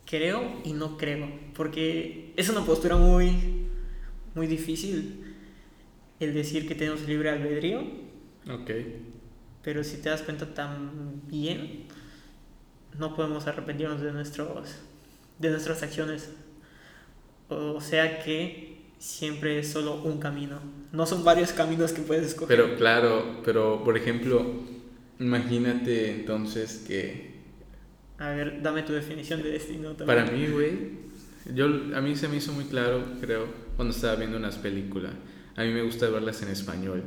Creo y no creo, porque es una postura muy, muy difícil el decir que tenemos libre albedrío, Ok. pero si te das cuenta también no podemos arrepentirnos de, nuestros, de nuestras acciones. O sea que siempre es solo un camino. No son varios caminos que puedes escoger. Pero claro, pero por ejemplo, imagínate entonces que... A ver, dame tu definición de destino también. Para mí, güey, yo, a mí se me hizo muy claro, creo, cuando estaba viendo unas películas. A mí me gusta verlas en español,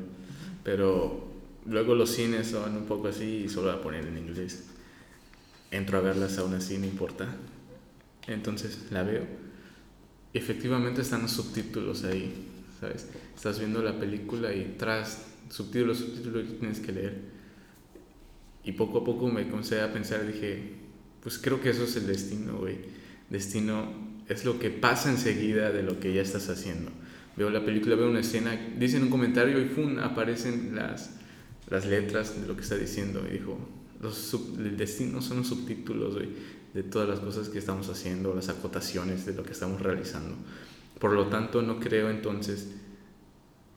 pero luego los cines son un poco así y solo la ponen en inglés. Entro a verlas aún así, no importa. Entonces la veo. Efectivamente están los subtítulos ahí, ¿sabes? Estás viendo la película y tras subtítulos, subtítulos tienes que leer. Y poco a poco me comencé a pensar, dije, pues creo que eso es el destino, güey. Destino es lo que pasa enseguida de lo que ya estás haciendo. Veo la película, veo una escena, dicen un comentario y ¡fum! aparecen las, las letras de lo que está diciendo. Y dijo, los el destino son los subtítulos de todas las cosas que estamos haciendo, las acotaciones de lo que estamos realizando. Por lo tanto, no creo entonces,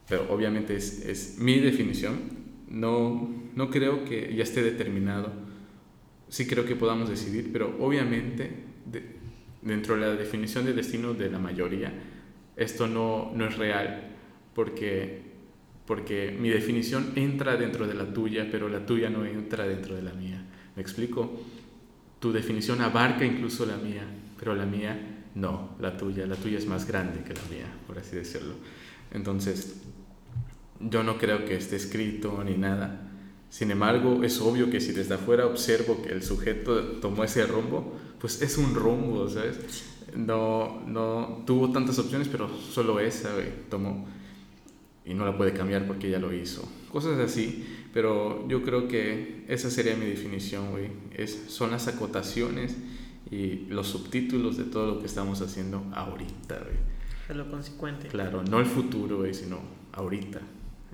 pero obviamente es, es mi definición, no, no creo que ya esté determinado. Sí creo que podamos decidir, pero obviamente dentro de la definición de destino de la mayoría, esto no, no es real, porque, porque mi definición entra dentro de la tuya, pero la tuya no entra dentro de la mía. ¿Me explico? Tu definición abarca incluso la mía, pero la mía no, la tuya. La tuya es más grande que la mía, por así decirlo. Entonces, yo no creo que esté escrito ni nada. Sin embargo, es obvio que si desde afuera observo que el sujeto tomó ese rumbo, pues es un rumbo, ¿sabes? No, no tuvo tantas opciones, pero solo esa tomó y no la puede cambiar porque ya lo hizo. Cosas así, pero yo creo que esa sería mi definición, güey. Es, son las acotaciones y los subtítulos de todo lo que estamos haciendo ahorita, güey. Es lo consecuente. Claro, no el futuro, güey, sino ahorita.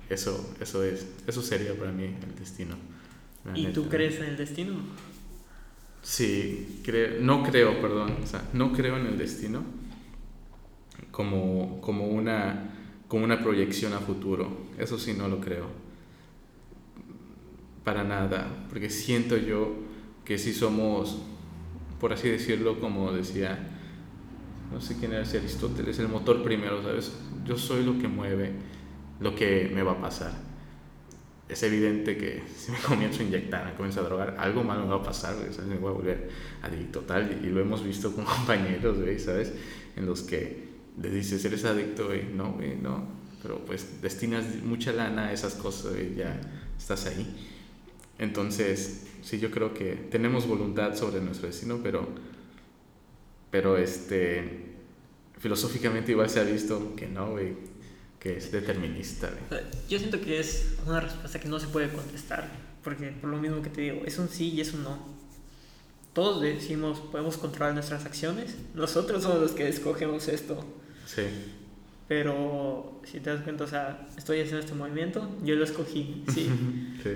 Eso, eso es, eso sería para mí el destino. ¿Y tú crees en el destino? Sí, creo, no creo, perdón, o sea, no creo en el destino como, como, una, como una proyección a futuro. Eso sí, no lo creo. Para nada, porque siento yo que si somos, por así decirlo, como decía, no sé quién era ese Aristóteles, el motor primero, ¿sabes? Yo soy lo que mueve lo que me va a pasar es evidente que si me comienzo a inyectar, me comienzo a drogar, algo malo me va a pasar, me voy a volver adicto tal. Y lo hemos visto con compañeros, ¿sabes? En los que les dices, eres adicto, güey, no, güey, no. Pero pues destinas mucha lana a esas cosas, y ya estás ahí. Entonces, sí, yo creo que tenemos voluntad sobre nuestro destino, pero, pero este, filosóficamente igual se ha visto que no, güey que es determinista. Yo siento que es una respuesta que no se puede contestar, porque por lo mismo que te digo, es un sí y es un no. Todos decimos, podemos controlar nuestras acciones, nosotros somos los que escogemos esto. Sí. Pero si te das cuenta, o sea, estoy haciendo este movimiento, yo lo escogí, sí. sí.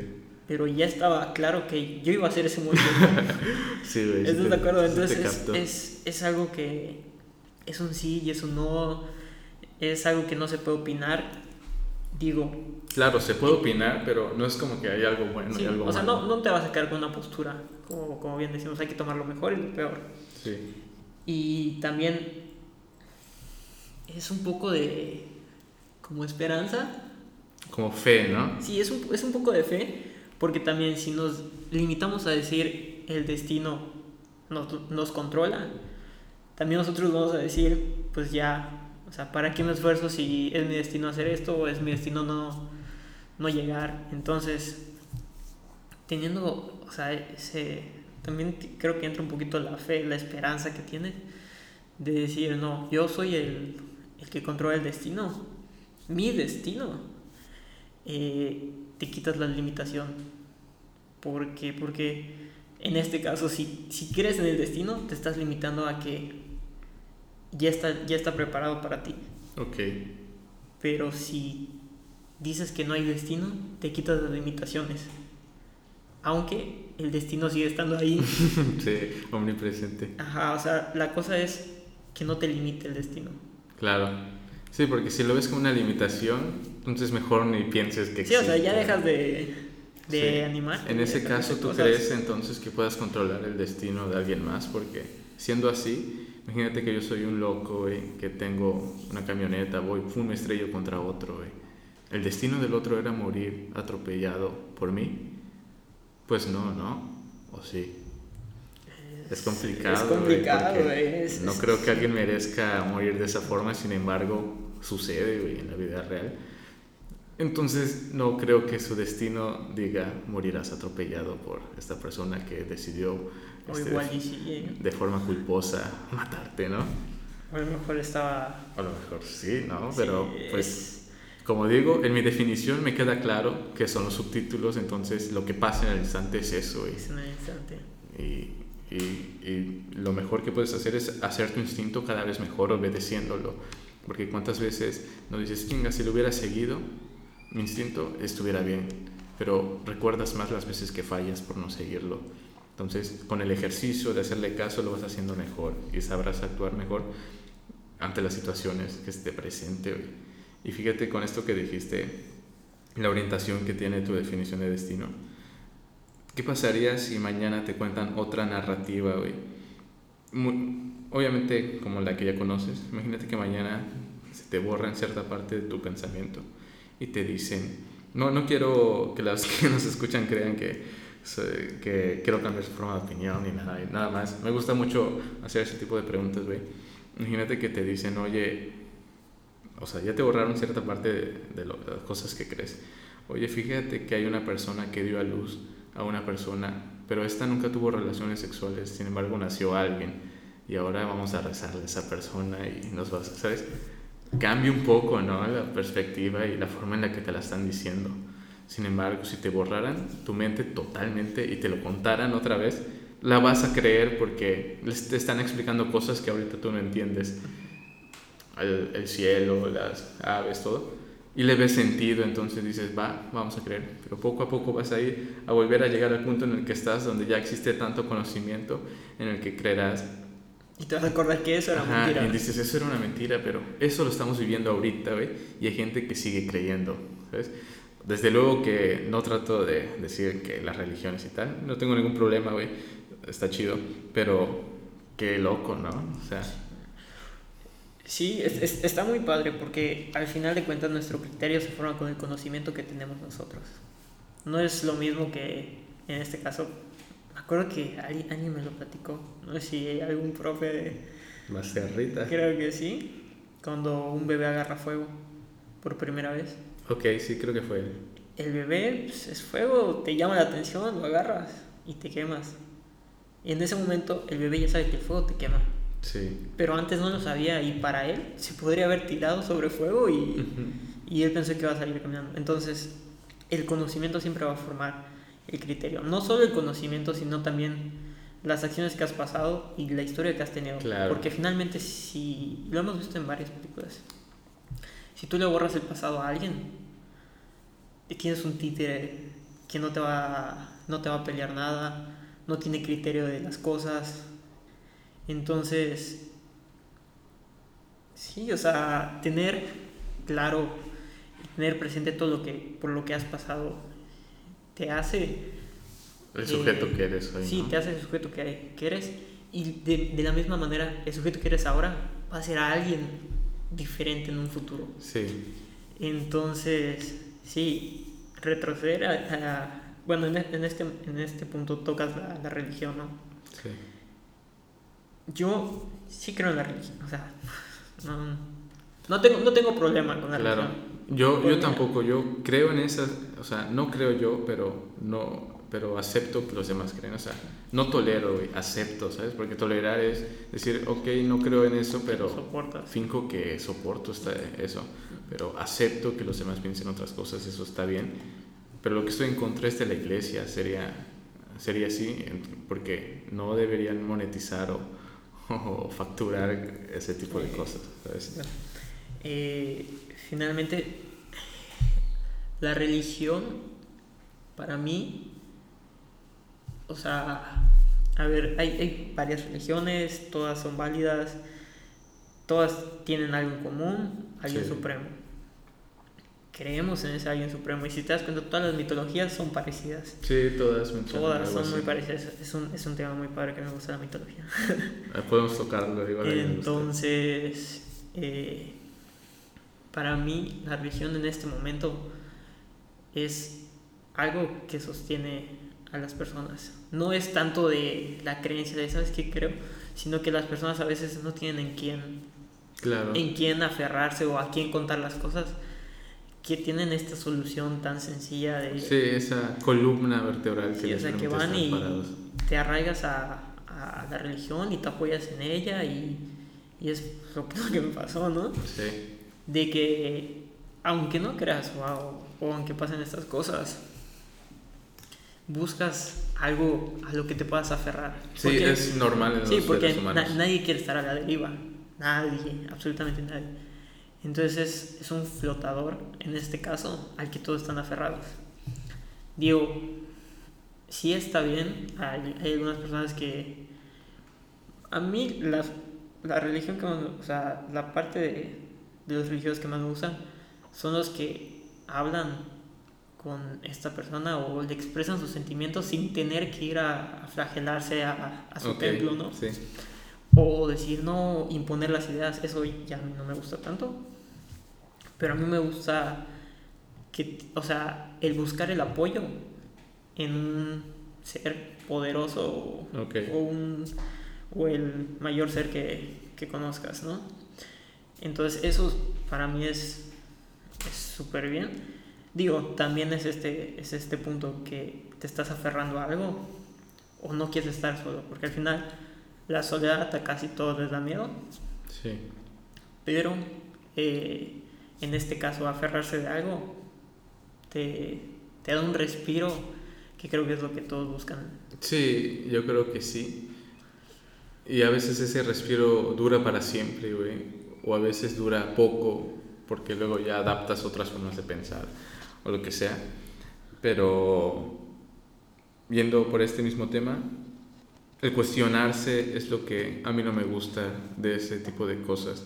Pero ya estaba claro que yo iba a hacer ese movimiento. sí, güey. ¿Estás de acuerdo? Entonces es, es, es algo que es un sí y es un no es algo que no se puede opinar, digo. Claro, se puede opinar, pero no es como que hay algo bueno y algo O sea, no, no, te vas a quedar con una postura, como, como bien decimos, hay que tomar lo mejor y lo peor. Sí. Y también es un poco de como esperanza. Como fe, ¿no? Sí, es un, es un poco de fe, porque también si nos limitamos a decir el destino nos, nos controla, también nosotros vamos a decir, pues ya o sea, ¿para qué me esfuerzo si es mi destino hacer esto o es mi destino no, no llegar? Entonces, teniendo, o sea, ese, también creo que entra un poquito la fe, la esperanza que tienes de decir, no, yo soy el, el que controla el destino, mi destino. Eh, te quitas la limitación. Porque, porque en este caso, si, si crees en el destino, te estás limitando a que ya está, ya está preparado para ti. Ok. Pero si dices que no hay destino, te quitas las limitaciones. Aunque el destino sigue estando ahí. sí, omnipresente. Ajá, o sea, la cosa es que no te limite el destino. Claro. Sí, porque si lo ves como una limitación, entonces mejor ni pienses que existe. Sí, o sea, ya dejas de, de animar. En ese caso, ¿tú crees entonces que puedas controlar el destino de alguien más? Porque siendo así, Imagínate que yo soy un loco, güey, que tengo una camioneta, voy, pum, me estrello contra otro, güey. ¿El destino del otro era morir atropellado por mí? Pues no, ¿no? ¿O sí? Es complicado. Es complicado, güey. No creo que alguien merezca morir de esa forma, sin embargo, sucede, güey, en la vida real. Entonces, no creo que su destino diga morirás atropellado por esta persona que decidió este, de forma culposa matarte, ¿no? A lo mejor estaba. A lo mejor sí, ¿no? Pero Sí, pues, es- como digo, en mi definición me queda claro que son los subtítulos, entonces lo que pasa en el instante es eso. y- Es un instante. Y, y, lo mejor que puedes hacer es hacer tu instinto cada vez mejor obedeciéndolo. Porque cuántas veces nos dices, chinga, si lo hubiera seguido, mi instinto estuviera bien. Pero recuerdas más las veces que fallas por no seguirlo. Entonces, con el ejercicio de hacerle caso, lo vas haciendo mejor y sabrás actuar mejor ante las situaciones que te presente. güey. Y fíjate con esto que dijiste, la orientación que tiene tu definición de destino. ¿Qué pasaría si mañana te cuentan otra narrativa, güey? Mu- Obviamente, como la que ya conoces, imagínate que mañana se te borra en cierta parte de tu pensamiento y te dicen, no, no quiero que las que nos escuchan crean que, que quiero cambiar su forma de opinión ni nada, nada más. Me gusta mucho hacer ese tipo de preguntas, güey. Imagínate que te dicen, oye, o sea, ya te borraron cierta parte de, de lo- de las cosas que crees. Oye, fíjate que hay una persona que dio a luz a una persona, pero esta nunca tuvo relaciones sexuales, sin embargo nació alguien y ahora vamos a rezarle a esa persona y nos vas, ¿sabes? Cambia un poco, ¿no? La perspectiva y la forma en la que te la están diciendo. Sin embargo, si te borraran tu mente totalmente y te lo contaran otra vez, la vas a creer porque te están explicando cosas que ahorita tú no entiendes. El, el cielo, las aves, todo. Y le ves sentido, entonces dices, va, vamos a creer. Pero poco a poco vas a ir a volver a llegar al punto en el que estás, donde ya existe tanto conocimiento, en el que creerás Y te vas a acordar que eso era Ajá, mentira. Y dices, eso era una mentira, pero eso lo estamos viviendo ahorita, güey. Y hay gente que sigue creyendo, ¿sabes? Desde luego que no trato de decir que las religiones y tal, no tengo ningún problema, güey. Está chido, pero qué loco, ¿no? O sea, Sí, es- es- está muy padre porque al final de cuentas nuestro criterio se forma con el conocimiento que tenemos nosotros. No es lo mismo que en este caso, me acuerdo que alguien, alguien me lo platicó, no sé si algún profe, de- Macerrita. creo que sí, cuando un bebé agarra fuego por primera vez. Ok, sí, creo que fue él. El bebé pues, es fuego, te llama la atención, lo agarras y te quemas. Y en ese momento el bebé ya sabe que el fuego te quema. Sí. Pero antes no lo sabía y para él se podría haber tirado sobre fuego y, Ujú. y él pensó que iba a salir caminando. Entonces, el conocimiento siempre va a formar el criterio. No solo el conocimiento, sino también las acciones que has pasado y la historia que has tenido. Claro. Porque finalmente, si lo hemos visto en varias películas, si tú le borras el pasado a alguien, y tienes un títere que no te va, no te va a pelear nada, no tiene criterio de las cosas. Entonces, sí, o sea, tener claro, tener presente todo lo que, por lo que has pasado, te hace... El sujeto eh, que eres hoy. Sí, ¿no? te hace el sujeto que, que eres. Y de, de la misma manera, el sujeto que eres ahora va a ser a alguien diferente en un futuro. Sí. Entonces, sí, retroceder a... a- bueno, en, en este, en este punto tocas la, la religión, ¿no? Sí. Yo sí creo en la religión, o sea, no, no, tengo, no tengo problema con la Claro. religión. Yo, yo tampoco, yo creo en esas, o sea, no creo yo, pero no, pero acepto que los demás creen, o sea, no tolero, güey, acepto, ¿sabes? Porque tolerar es decir, ok, no creo en eso, pero finco que soporto esta, eso, pero acepto que los demás piensen otras cosas, eso está bien, pero lo que estoy en contra es de la iglesia, sería, sería así, porque no deberían monetizar o, o facturar ese tipo de cosas, ¿sabes? Eh, finalmente, la religión, para mí, o sea, a ver, hay, hay varias religiones, todas son válidas, todas tienen algo en común, alguien Sí. supremo. Creemos en ese alguien supremo. Y si te das cuenta, todas las mitologías son parecidas. Sí, todas Todas son así. muy parecidas. Es un, es un tema muy padre que me gusta la mitología. Ah, Podemos tocarlo, igual. Entonces, eh, para mí, la religión en este momento es algo que sostiene a las personas. No es tanto de la creencia de, ¿sabes qué creo? Sino que las personas a veces no tienen en quién, Claro. en quién aferrarse o a quién contar las cosas, que tienen esta solución tan sencilla de... Sí, esa columna vertebral que Sí, o les sea, que van y parados. te arraigas a, a la religión y te apoyas en ella y, y es lo que, lo que me pasó, ¿no? Sí. De que aunque no creas o, o aunque pasen estas cosas, buscas algo a lo que te puedas aferrar. Sí, Porque- es normal en los Sí, porque seres humanos. na- nadie quiere estar a la deriva. Nadie, absolutamente nadie. Entonces es, es un flotador, en este caso, al que todos están aferrados. Digo, sí está bien, hay, hay algunas personas que... A mí la, la religión que más, o sea, la parte de, de los religiosos que más me gustan son los que hablan con esta persona o le expresan sus sentimientos sin tener que ir a, a flagelarse a, a su templo, ¿no? Sí. O decir, no, imponer las ideas, eso ya no me gusta tanto. Pero a mí me gusta que, o sea, el buscar el apoyo en un ser poderoso o, un, o el mayor ser que, que conozcas, ¿no? Entonces eso para mí es es súper bien. Digo, también es este, es este punto que te estás aferrando a algo o no quieres estar solo, porque al final la soledad a casi todos les da miedo, Sí. pero eh, en este caso aferrarse de algo te, te da un respiro que creo que es lo que todos buscan. Sí, yo creo que sí. Y a veces ese respiro dura para siempre, güey. O a veces dura poco, porque luego ya adaptas otras formas de pensar o lo que sea. Pero viendo por este mismo tema, el cuestionarse es lo que a mí no me gusta de ese tipo de cosas.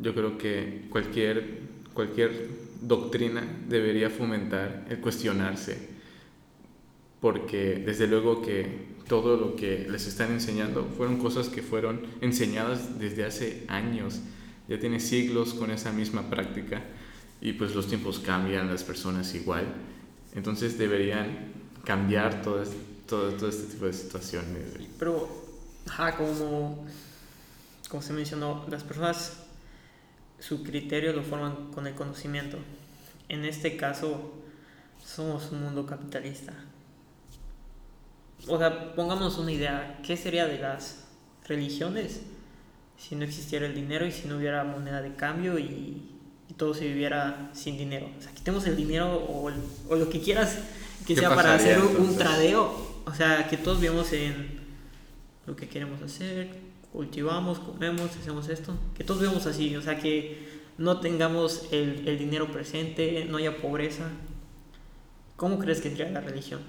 Yo creo que cualquier, cualquier doctrina debería fomentar el cuestionarse porque desde luego que todo lo que les están enseñando fueron cosas que fueron enseñadas desde hace años, ya tiene siglos con esa misma práctica y pues los tiempos cambian, las personas igual, entonces deberían cambiar todo, es- todo, todo este tipo de situaciones. Pero, ajá, como, como se mencionó, las personas su criterio lo forman con el conocimiento. En este caso, somos un mundo capitalista. O sea, pongamos una idea, ¿qué sería de las religiones si no existiera el dinero y si no hubiera moneda de cambio y, y todo se viviera sin dinero? O sea, quitemos el dinero o, el- o lo que quieras que ¿Qué sea para hacer un- tradeo. O sea, que todos vivamos en lo que queremos hacer, cultivamos, comemos, hacemos esto. Que todos vivamos así, o sea, que no tengamos el, el dinero presente, no haya pobreza. ¿Cómo crees que sería la religión?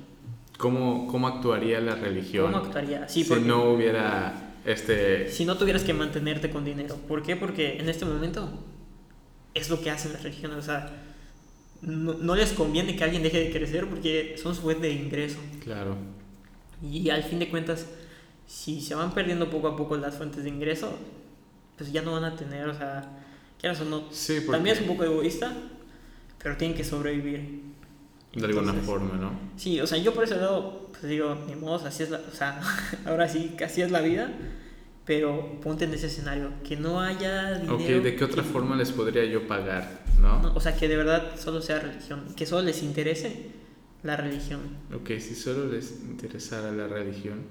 ¿Cómo, ¿Cómo actuaría la religión ¿Cómo actuaría? Sí, si porque no hubiera este... si no tuvieras que mantenerte con dinero. ¿Por qué? Porque en este momento es lo que hacen las religiones. O sea, no, no les conviene que alguien deje de crecer porque son su fuente de ingreso. Claro, Y al fin de cuentas, si se van perdiendo poco a poco las fuentes de ingreso, pues ya no van a tener, o sea, quieras o no. sí, También es un poco egoísta, pero tienen que sobrevivir. de alguna forma, ¿no? Sí, o sea, yo por ese lado, pues digo, ni modo, así es la, o sea, ahora sí, así es la vida, pero ponte en ese escenario, que no haya dinero. Ok, ¿de qué otra que- forma les podría yo pagar, no? no, o sea, que de verdad solo sea religión, que solo les interese la religión. Ok, si solo les interesara la religión,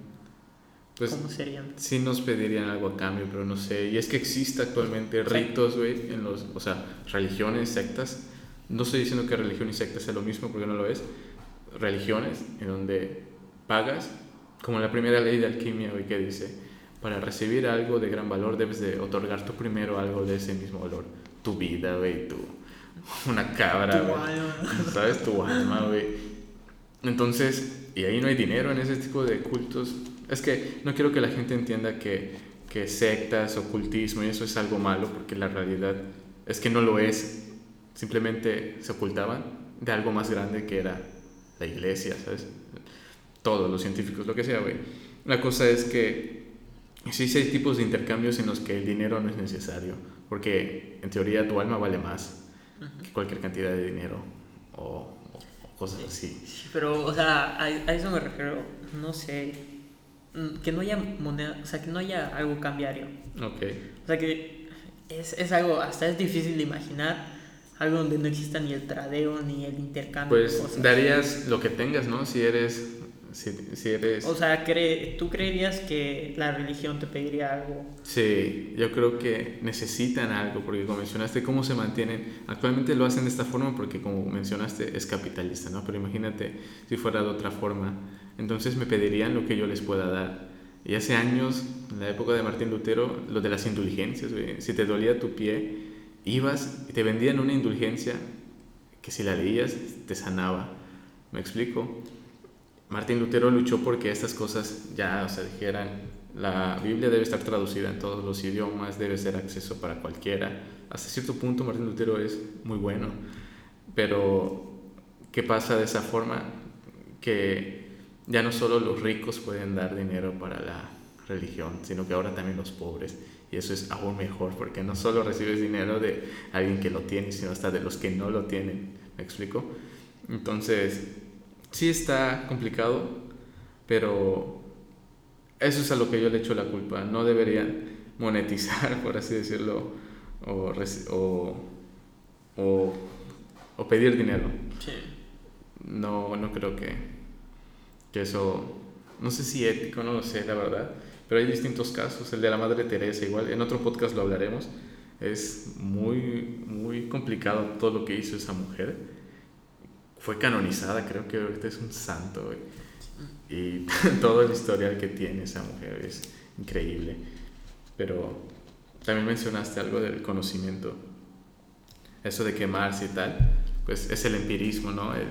pues ¿Cómo serían? sí nos pedirían algo a cambio, pero no sé. Y es que existe actualmente Sí. ritos, güey, en los, o sea, religiones, sectas. No estoy diciendo que religión y secta sea lo mismo, porque no lo es. Religiones en donde pagas, como la primera ley de alquimia, güey, que dice, para recibir algo de gran valor debes de otorgar tú primero algo de ese mismo valor. Tu vida, güey, tu... Una cabra, Tu güey. ¿Sabes? Tu alma, güey. Entonces, y ahí no hay dinero en ese tipo de cultos. Es que no quiero que la gente entienda que, que sectas, ocultismo y eso es algo malo, porque la realidad es que no lo es. simplemente se ocultaban de algo más grande que era la iglesia, ¿sabes? Todos los científicos, lo que sea, güey. La cosa es que sí hay tipos de intercambios en los que el dinero no es necesario, porque en teoría tu alma vale más que cualquier cantidad de dinero o, cosas así. Sí, pero, o sea, a, a, eso me refiero, no sé, mm, que no haya moneda, o sea, que no haya algo cambiario. Ok. O sea, que es, es algo, hasta es difícil de imaginar algo donde no exista ni el tradeo ni el intercambio. Pues darías lo que tengas, ¿no? Si eres si, eres... O sea, ¿tú creerías que la religión te pediría algo? Sí, yo creo que necesitan algo, porque como mencionaste, ¿cómo se mantienen? Actualmente lo hacen de esta forma porque como mencionaste es capitalista, ¿no? Pero imagínate si fuera de otra forma. Entonces me pedirían lo que yo les pueda dar. Y hace años, en la época de Martín Lutero, lo de las indulgencias, si te dolía tu pie, ibas y te vendían una indulgencia que si la leías te sanaba. ¿Me explico? Martín Lutero luchó porque estas cosas ya, o sea, dijeran, la Biblia debe estar traducida en todos los idiomas, debe ser acceso para cualquiera. Hasta cierto punto Martín Lutero es muy bueno, pero ¿qué pasa de esa forma? Que ya no solo los ricos pueden dar dinero para la religión, sino que ahora también los pobres. Y eso es aún mejor, porque no solo recibes dinero de alguien que lo tiene, sino hasta de los que no lo tienen. ¿Me explico? Entonces, sí está complicado, pero eso es a lo que yo le echo la culpa. No deberían monetizar, por así decirlo, o, o, o, pedir dinero. Sí. No, no creo que, que eso, no sé si ético, no lo sé, la verdad, pero hay distintos casos. El de la Madre Teresa, igual, en otro podcast lo hablaremos. Es muy, muy complicado todo lo que hizo esa mujer fue canonizada, creo que ahorita es un santo. Y todo el historial que tiene esa mujer es increíble. Pero también mencionaste algo del conocimiento. Eso de quemarse y tal, pues es el empirismo, ¿no? El,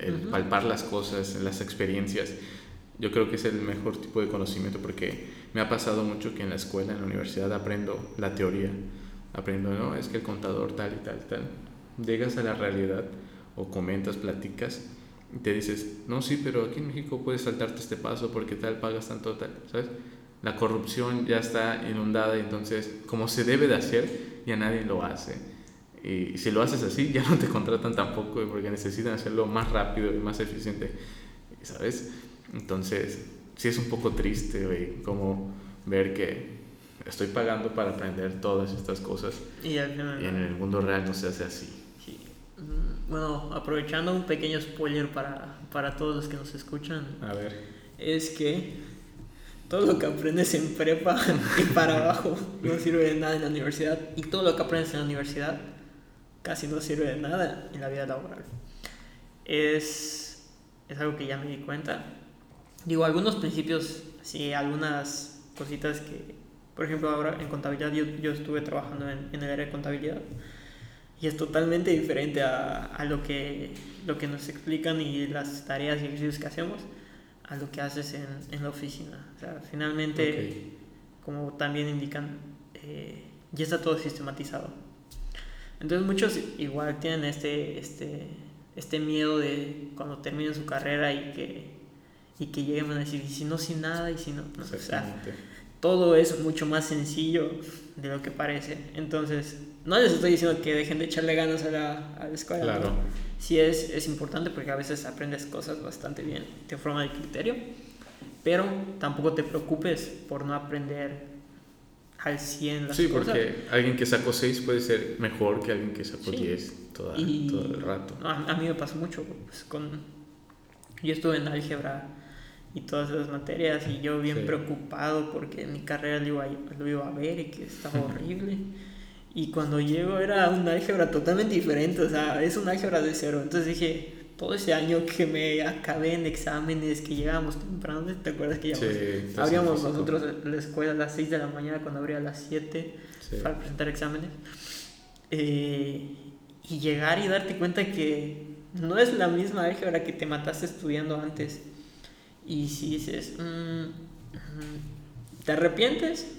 el, palpar las cosas, las experiencias. Yo creo que es el mejor tipo de conocimiento porque me ha pasado mucho que en la escuela, en la universidad, aprendo la teoría. Aprendo, ¿no? Es que el contador tal y tal, tal. Llegas a la realidad o comentas, platicas, y te dices, no, sí, pero aquí en México puedes saltarte este paso porque tal pagas tanto, tal, ¿sabes? La corrupción ya está inundada, entonces, como se debe de hacer, ya nadie lo hace. Y si lo haces así, ya no te contratan tampoco porque necesitan hacerlo más rápido y más eficiente, ¿sabes? Entonces, sí es un poco triste, como ver que estoy pagando para aprender todas estas cosas y, en el mundo real no se hace así. Mm, bueno, aprovechando un pequeño spoiler para, para todos los que nos escuchan. A ver. Es que todo lo que aprendes en prepa y para abajo no sirve de nada en la universidad. Y todo lo que aprendes en la universidad casi no sirve de nada en la vida laboral. Es, es algo que ya me di cuenta. Digo, algunos principios, sí, algunas cositas que, por ejemplo, ahora en contabilidad yo, yo estuve trabajando en, en el área de contabilidad y es totalmente diferente a, a, lo, que, lo que nos explican y las tareas y ejercicios que hacemos a lo que haces en, en la oficina. O sea, finalmente, como también indican, eh, ya está todo sistematizado. Entonces muchos igual tienen este, este, este miedo de cuando terminen su carrera y que, y que lleguen a decir, y si no, sin nada, y si no, no o sea, todo es mucho más sencillo de lo que parece. Entonces, no les estoy diciendo que dejen de echarle ganas a la, a la escuela. Claro. Sí es, es importante porque a veces aprendes cosas bastante bien, te forma el criterio, pero tampoco te preocupes por no aprender al 100 las sí, cosas. Sí, porque alguien que sacó 6 puede ser mejor que alguien que sacó 10 todo el rato. A, mí me pasó mucho. Pues, con, yo estuve en álgebra y todas esas materias y yo bien preocupado porque mi carrera lo iba, lo iba a ver y que estaba horrible. Y cuando llego era un álgebra totalmente diferente, o sea, es un álgebra de cero. Entonces dije, todo ese año que me acabé en exámenes, que llegábamos temprano, ¿te acuerdas que sí, abríamos nosotros la escuela a las 6 de la mañana cuando abría a las 7 para presentar exámenes? Eh, y llegar y darte cuenta que no es la misma álgebra que te mataste estudiando antes. Y si dices, mm, mm, ¿te arrepientes?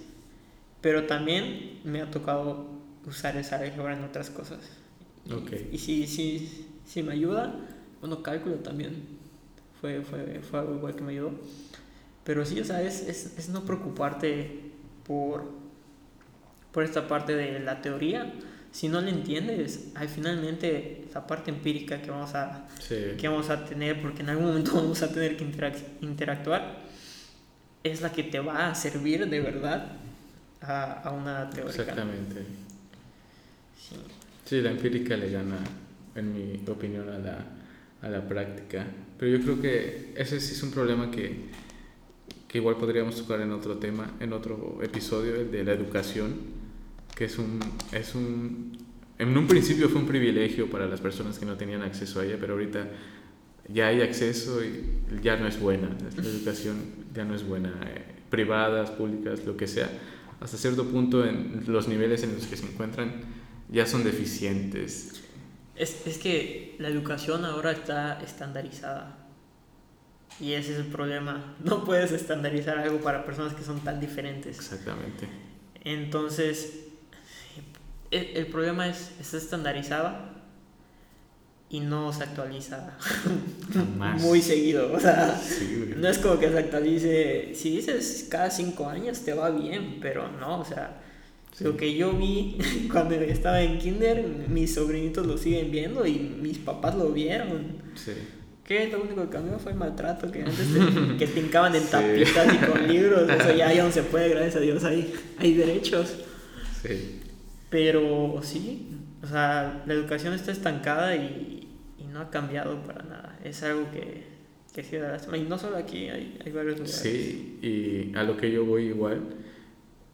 Pero también me ha tocado usar esa álgebra en otras cosas. Ok. Y si, si, si me ayuda, bueno, cálculo también fue, fue, fue algo igual que me ayudó. Pero sí, o sea, es, es, es no preocuparte por, por esta parte de la teoría. Si no la entiendes, hay finalmente la parte empírica que vamos a, Sí. que vamos a tener, porque en algún momento vamos a tener que interac- interactuar, es la que te va a servir de verdad a, a una teórica. Exactamente. Sí. La empírica le gana, en mi opinión, a la, a la práctica. Pero yo creo que ese sí es un problema que, que igual podríamos tocar en otro tema, en otro episodio, el de la educación, que es un, es un... En un principio fue un privilegio para las personas que no tenían acceso a ella, pero ahorita ya hay acceso y ya no es buena. La educación ya no es buena. eh, privadas, públicas, lo que sea. Hasta cierto punto en los niveles en los que se encuentran ya son deficientes. Es, es que la educación ahora está estandarizada. Y ese es el problema. No puedes estandarizar algo para personas que son tan diferentes. Exactamente. Entonces, el, el problema es, está estandarizada y no se actualiza muy seguido. O sea, Sí, no es como que se actualice. Si dices cada cinco años te va bien, pero no, o sea. Lo que yo vi cuando estaba en kinder, mis sobrinitos lo siguen viendo y mis papás lo vieron. Sí. Que lo único que cambió fue el maltrato, que antes te, que te hincaban en Sí. tapitas y con libros, eso ya, ya no se puede, gracias a Dios, hay, hay derechos. Sí. Pero sí, o sea, la educación está estancada y, y no ha cambiado para nada. Es algo que, que sí da lástima. Y no solo aquí, hay, hay varios lugares. Sí, y a lo que yo voy igual,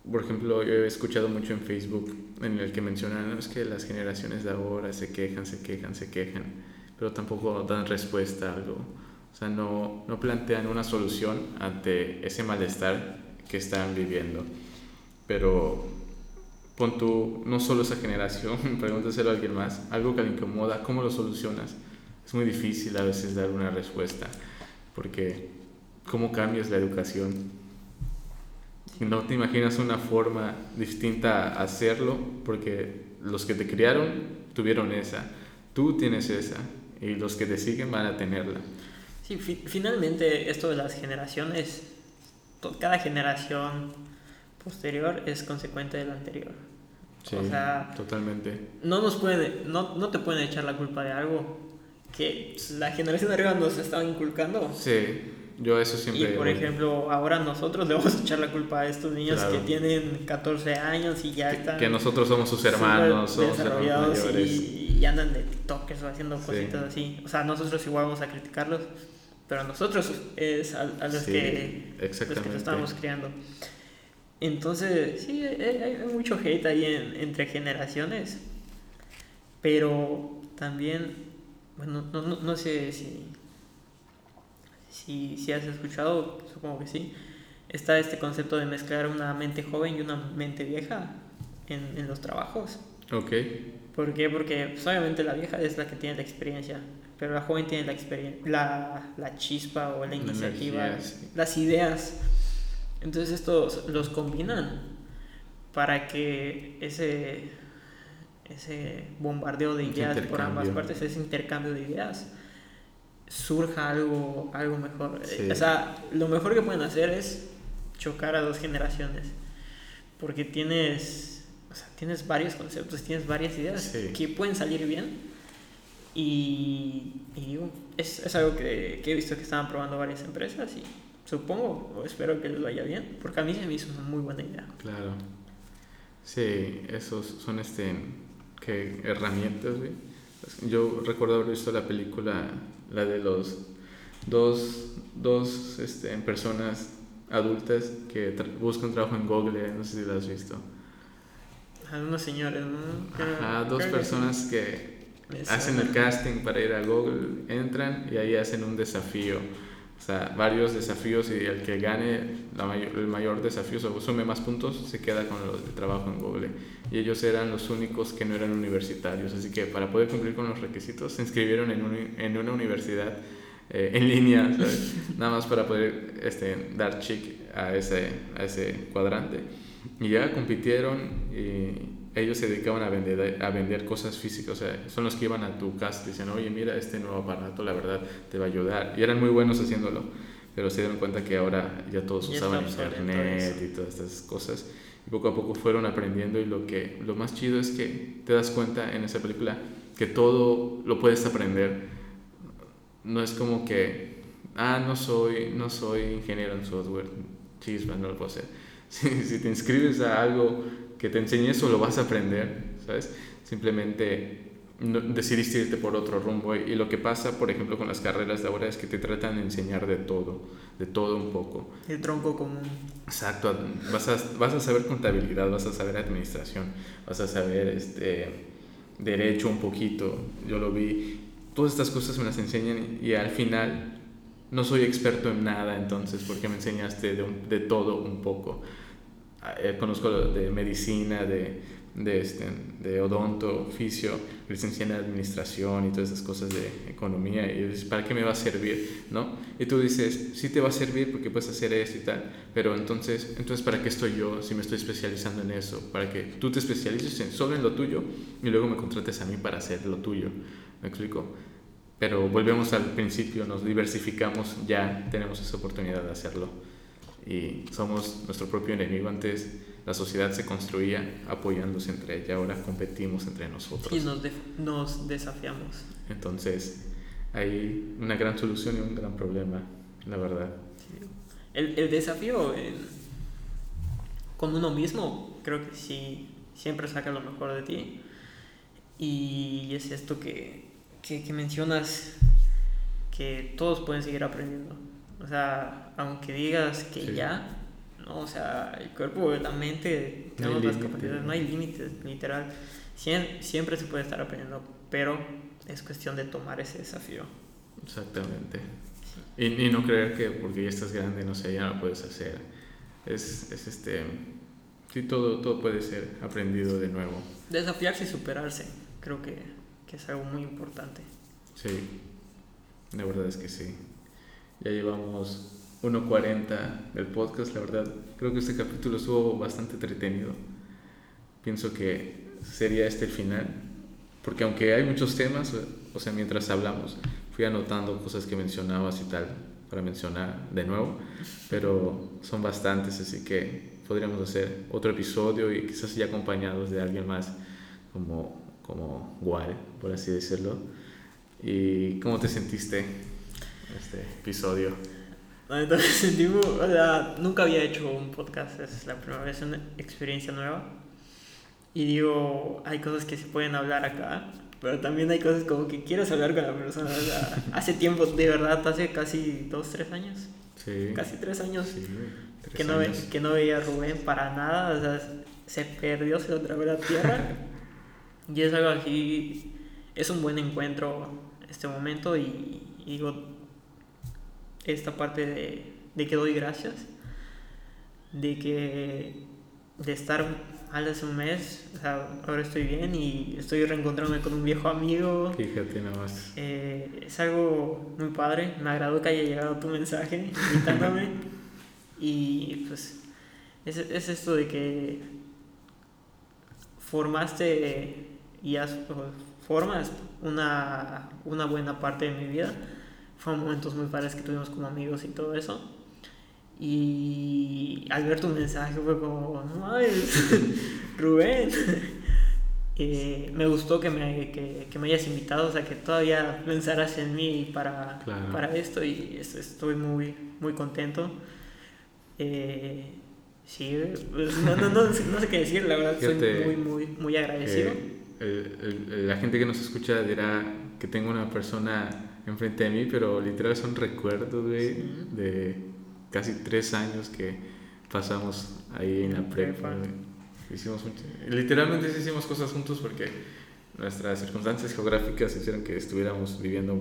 por ejemplo, yo he escuchado mucho en Facebook en el que mencionan, "No, es que las generaciones de ahora se quejan, se quejan, se quejan, pero tampoco dan respuesta a algo. O sea, no, no plantean una solución ante ese malestar que están viviendo. Pero pon tú, no solo esa generación, pregúntaselo a alguien más, algo que le incomoda, ¿cómo lo solucionas? Es muy difícil a veces dar una respuesta, porque ¿cómo cambias la educación? No te imaginas una forma distinta a hacerlo, porque los que te criaron tuvieron esa, tú tienes esa, y los que te siguen van a tenerla. Sí, fi- finalmente esto de las generaciones, cada generación posterior es consecuente de la anterior. Sí, O sea, totalmente. no nos pueden, no, no te pueden echar la culpa de algo que la generación de arriba nos estaba inculcando. Sí, yo eso siempre... Y por voy. ejemplo, ahora nosotros le vamos a echar la culpa a estos niños Claro. que tienen 14 años y ya están que nosotros somos sus hermanos, somos desarrollados y, y andan de TikTokers o haciendo Sí. cositas así. O sea, nosotros igual vamos a criticarlos, pero a nosotros es a, a los, Sí, que, los que exactamente. lo estamos criando. Entonces, sí, hay mucho hate ahí en- entre generaciones, pero también, bueno, no, no, no sé si, si, si has escuchado, supongo que sí, está este concepto de mezclar una mente joven y una mente vieja en, en los trabajos. Ok, ¿Por qué? Porque pues, obviamente la vieja es la que tiene la experiencia, pero la joven tiene la, la, la chispa o la La iniciativa, energía, sí. las ideas. Entonces estos los combinan para que ese, ese bombardeo de ideas por ambas partes, ese intercambio de ideas, surja algo, algo mejor. Sí. O sea, lo mejor que pueden hacer es chocar a dos generaciones, porque tienes, o sea, tienes varios conceptos, tienes varias ideas Sí. que pueden salir bien. Y, y digo, es, es algo que, que he visto que estaban probando varias empresas y supongo o espero que les vaya bien, porque a mí se me hizo una muy buena idea. claro. Sí, esos son este, que herramientas, güey. Yo recuerdo haber visto la película, la de los dos, dos este, personas adultas que tra- buscan trabajo en Google, no sé si la has visto. Algunos señores, ¿no? Creo- Ajá, dos personas que hacen el casting para ir a Google, entran y ahí hacen un desafío. O sea, varios desafíos y el que gane la mayor- el mayor desafío, o sume más puntos, se queda con lo de trabajo en Google. Y ellos eran los únicos que no eran universitarios. Así que para poder cumplir con los requisitos, se inscribieron en, un- en una universidad eh, en línea, ¿sabes? Nada más para poder este, dar chic a ese, a ese cuadrante. Y ya compitieron y, ellos se dedicaban a vender, a vender cosas físicas, o sea, son los que iban a tu casa y decían, oye, mira, este nuevo aparato, la verdad, te va a ayudar. Y eran muy buenos haciéndolo, pero se dieron cuenta que ahora ya todos usaban internet y todas estas cosas. Y poco a poco fueron aprendiendo y lo, que, lo más chido es que te das cuenta en esa película que todo lo puedes aprender. No es como que, ah, no soy, no soy ingeniero en software, chispa, no lo puedo hacer. Si, si te inscribes a algo que te enseñe eso, lo vas a aprender, ¿sabes? Simplemente decidiste irte por otro rumbo. Y lo que pasa, por ejemplo, con las carreras de ahora es que te tratan de enseñar de todo, de todo un poco. El tronco común. Exacto, vas a, vas a saber contabilidad, vas a saber administración, vas a saber este, derecho un poquito, yo lo vi. Todas estas cosas me las enseñan y, al final no soy experto en nada entonces porque me enseñaste de, de todo un poco. Eh, conozco de medicina, de, de, este, de odonto, oficio, licencia en administración y todas esas cosas de economía. Y dices, ¿para qué me va a servir? ¿No? Y tú dices, sí te va a servir porque puedes hacer esto y tal, pero entonces, entonces ¿para qué estoy yo si me estoy especializando en eso? Para que tú te especialices en, solo en lo tuyo y luego me contrates a mí para hacer lo tuyo. ¿Me explico? Pero volvemos al principio, nos diversificamos, ya tenemos esa oportunidad de hacerlo y somos nuestro propio enemigo. Antes la sociedad se construía apoyándose entre ella, ahora competimos entre nosotros. Y nos, nos desafiamos. Entonces hay una gran solución y un gran problema, la verdad. El, el, desafío con uno mismo, creo que sí, siempre saca lo mejor de ti. Y es esto que, que, que mencionas, que todos pueden seguir aprendiendo o sea, aunque digas que ya, no, o sea, el cuerpo, la mente, tenemos las capacidades, no hay límites, literal. siempre se puede estar aprendiendo, pero es cuestión de tomar ese desafío. Exactamente. Y, y, no creer que porque ya estás grande, no sé, ya lo puedes hacer. Es, es este. Sí, todo, todo puede ser aprendido de nuevo. Desafiarse y superarse, creo que, que es algo muy importante. Sí, la verdad es que sí. Ya llevamos 1.40 del podcast, la verdad. Creo que este capítulo estuvo bastante entretenido. Pienso que sería este el final. Porque aunque hay muchos temas, o sea, mientras hablamos, fui anotando cosas que mencionabas y tal, para mencionar de nuevo. Pero son bastantes, así que podríamos hacer otro episodio y quizás ya acompañados de alguien más como, como Wal, por así decirlo. ¿Y cómo te sentiste este episodio? Entonces, nunca había hecho un podcast, es la primera vez, una experiencia nueva. Y digo, hay cosas que se pueden hablar acá, pero también hay cosas como que quieres hablar con la persona. hace tiempo, de verdad, hace casi dos, tres años. Casi tres años. que, no que no veía a Rubén para nada, o sea, se perdió, se lo tragó la tierra. y es algo así, es un buen encuentro este momento y, y digo, esta parte de, de que doy gracias, de que de estar hace un mes, o sea, ahora estoy bien y estoy reencontrándome con un viejo amigo. Fíjate nada más. Eh, es algo muy padre, me agradó que haya llegado tu mensaje invitándome y pues es, es esto de que formaste y has, formas una, una buena parte de mi vida fueron momentos muy padres que tuvimos como amigos y todo eso. Y al ver tu mensaje fue como, no Rubén. Eh, me gustó que me, que, que, me hayas invitado, o sea, que todavía pensaras en mí para, para esto y estoy muy, muy contento. Eh, sí, pues, no, no, no, no, sé qué decir, la verdad, soy muy, muy, muy agradecido. la gente que nos escucha dirá que tengo una persona enfrente de mí, pero literal son recuerdos, de casi tres años que pasamos ahí en la prepa. Hicimos literalmente hicimos cosas juntos porque nuestras circunstancias geográficas hicieron que estuviéramos viviendo.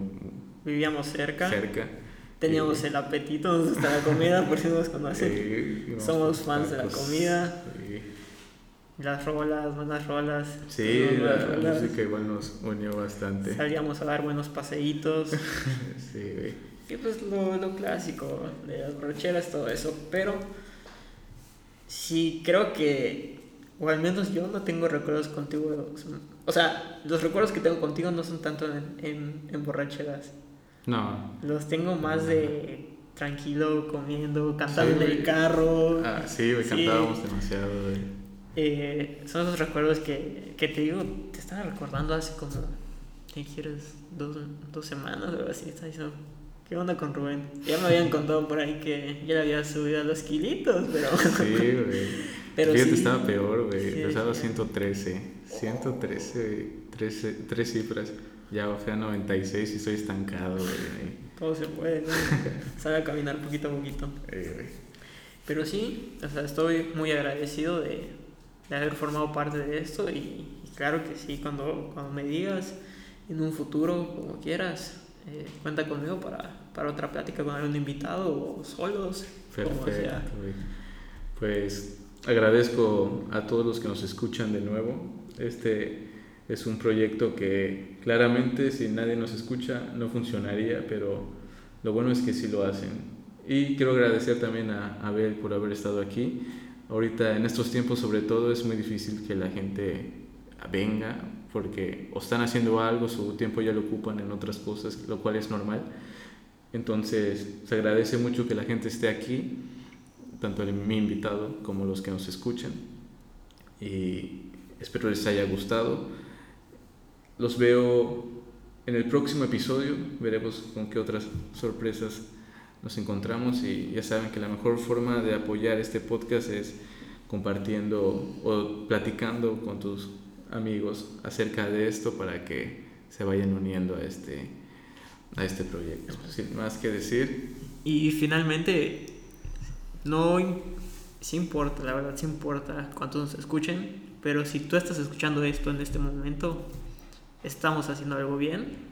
Vivíamos cerca. Cerca. Teníamos el apetito, gusta la comida, por si nos conocen. Somos fans de la comida. Las rolas, buenas rolas. Sí, la música igual nos unió bastante. Salíamos a dar buenos paseitos. sí, güey. Y pues lo, lo clásico, de las brocheras, todo eso. Pero sí creo que o al menos yo no tengo recuerdos contigo. O sea, los recuerdos que tengo contigo no son tanto en, en, en borracheras. No. Los tengo más de tranquilo, comiendo, cantando en el carro. Ah, sí, me cantábamos demasiado, eh, son esos recuerdos que, que, te digo, te están recordando hace como, ¿qué quieres? Dos, dos semanas o algo así. Está diciendo, ¿qué onda con Rubén? Ya me habían contado por ahí que ya le había subido a los kilitos, pero. Sí, güey. Pero Fíjate, estaba peor, güey. Sí, Pesaba 113. 113, 13, tres cifras. Ya bajé a 96 y estoy estancado, güey. Todo se puede, ¿no? Sabe a caminar poquito a poquito. Pero sí, o sea, estoy muy agradecido de, de haber formado parte de esto y, claro que sí, cuando, cuando me digas en un futuro, como quieras, eh, cuenta conmigo para, para otra plática con algún invitado o solos. Perfecto. Pues agradezco a todos los que nos escuchan de nuevo. Este es un proyecto que claramente si nadie nos escucha no funcionaría, pero lo bueno es que sí lo hacen. Y quiero agradecer también a Abel por haber estado aquí. Ahorita en estos tiempos sobre todo es muy difícil que la gente venga porque o están haciendo algo, su tiempo ya lo ocupan en otras cosas, lo cual es normal. Entonces se agradece mucho que la gente esté aquí, tanto mi invitado como los que nos escuchan. Y espero les haya gustado. Los veo en el próximo episodio, veremos con qué otras sorpresas nos encontramos y ya saben que la mejor forma de apoyar este podcast es compartiendo o platicando con tus amigos acerca de esto para que se vayan uniendo a este, a este proyecto. Sin más que decir. Y finalmente, no sí importa, la verdad sí importa cuántos nos escuchen, pero si tú estás escuchando esto en este momento, estamos haciendo algo bien.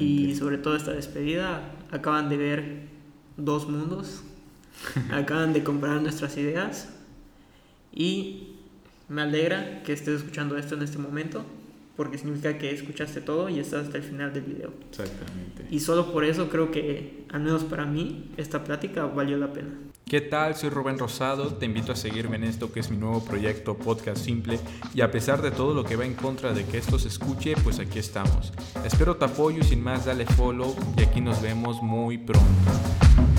Y sobre todo esta despedida, acaban de ver dos mundos, acaban de comprar nuestras ideas y me alegra que estés escuchando esto en este momento porque significa que escuchaste todo y estás hasta el final del video. Exactamente. Y solo por eso creo que, al menos para mí, esta plática valió la pena. ¿Qué tal? Soy Rubén Rosado, te invito a seguirme en esto que es mi nuevo proyecto Podcast Simple y a pesar de todo lo que va en contra de que esto se escuche, pues aquí estamos. Espero tu apoyo y sin más dale follow y aquí nos vemos muy pronto.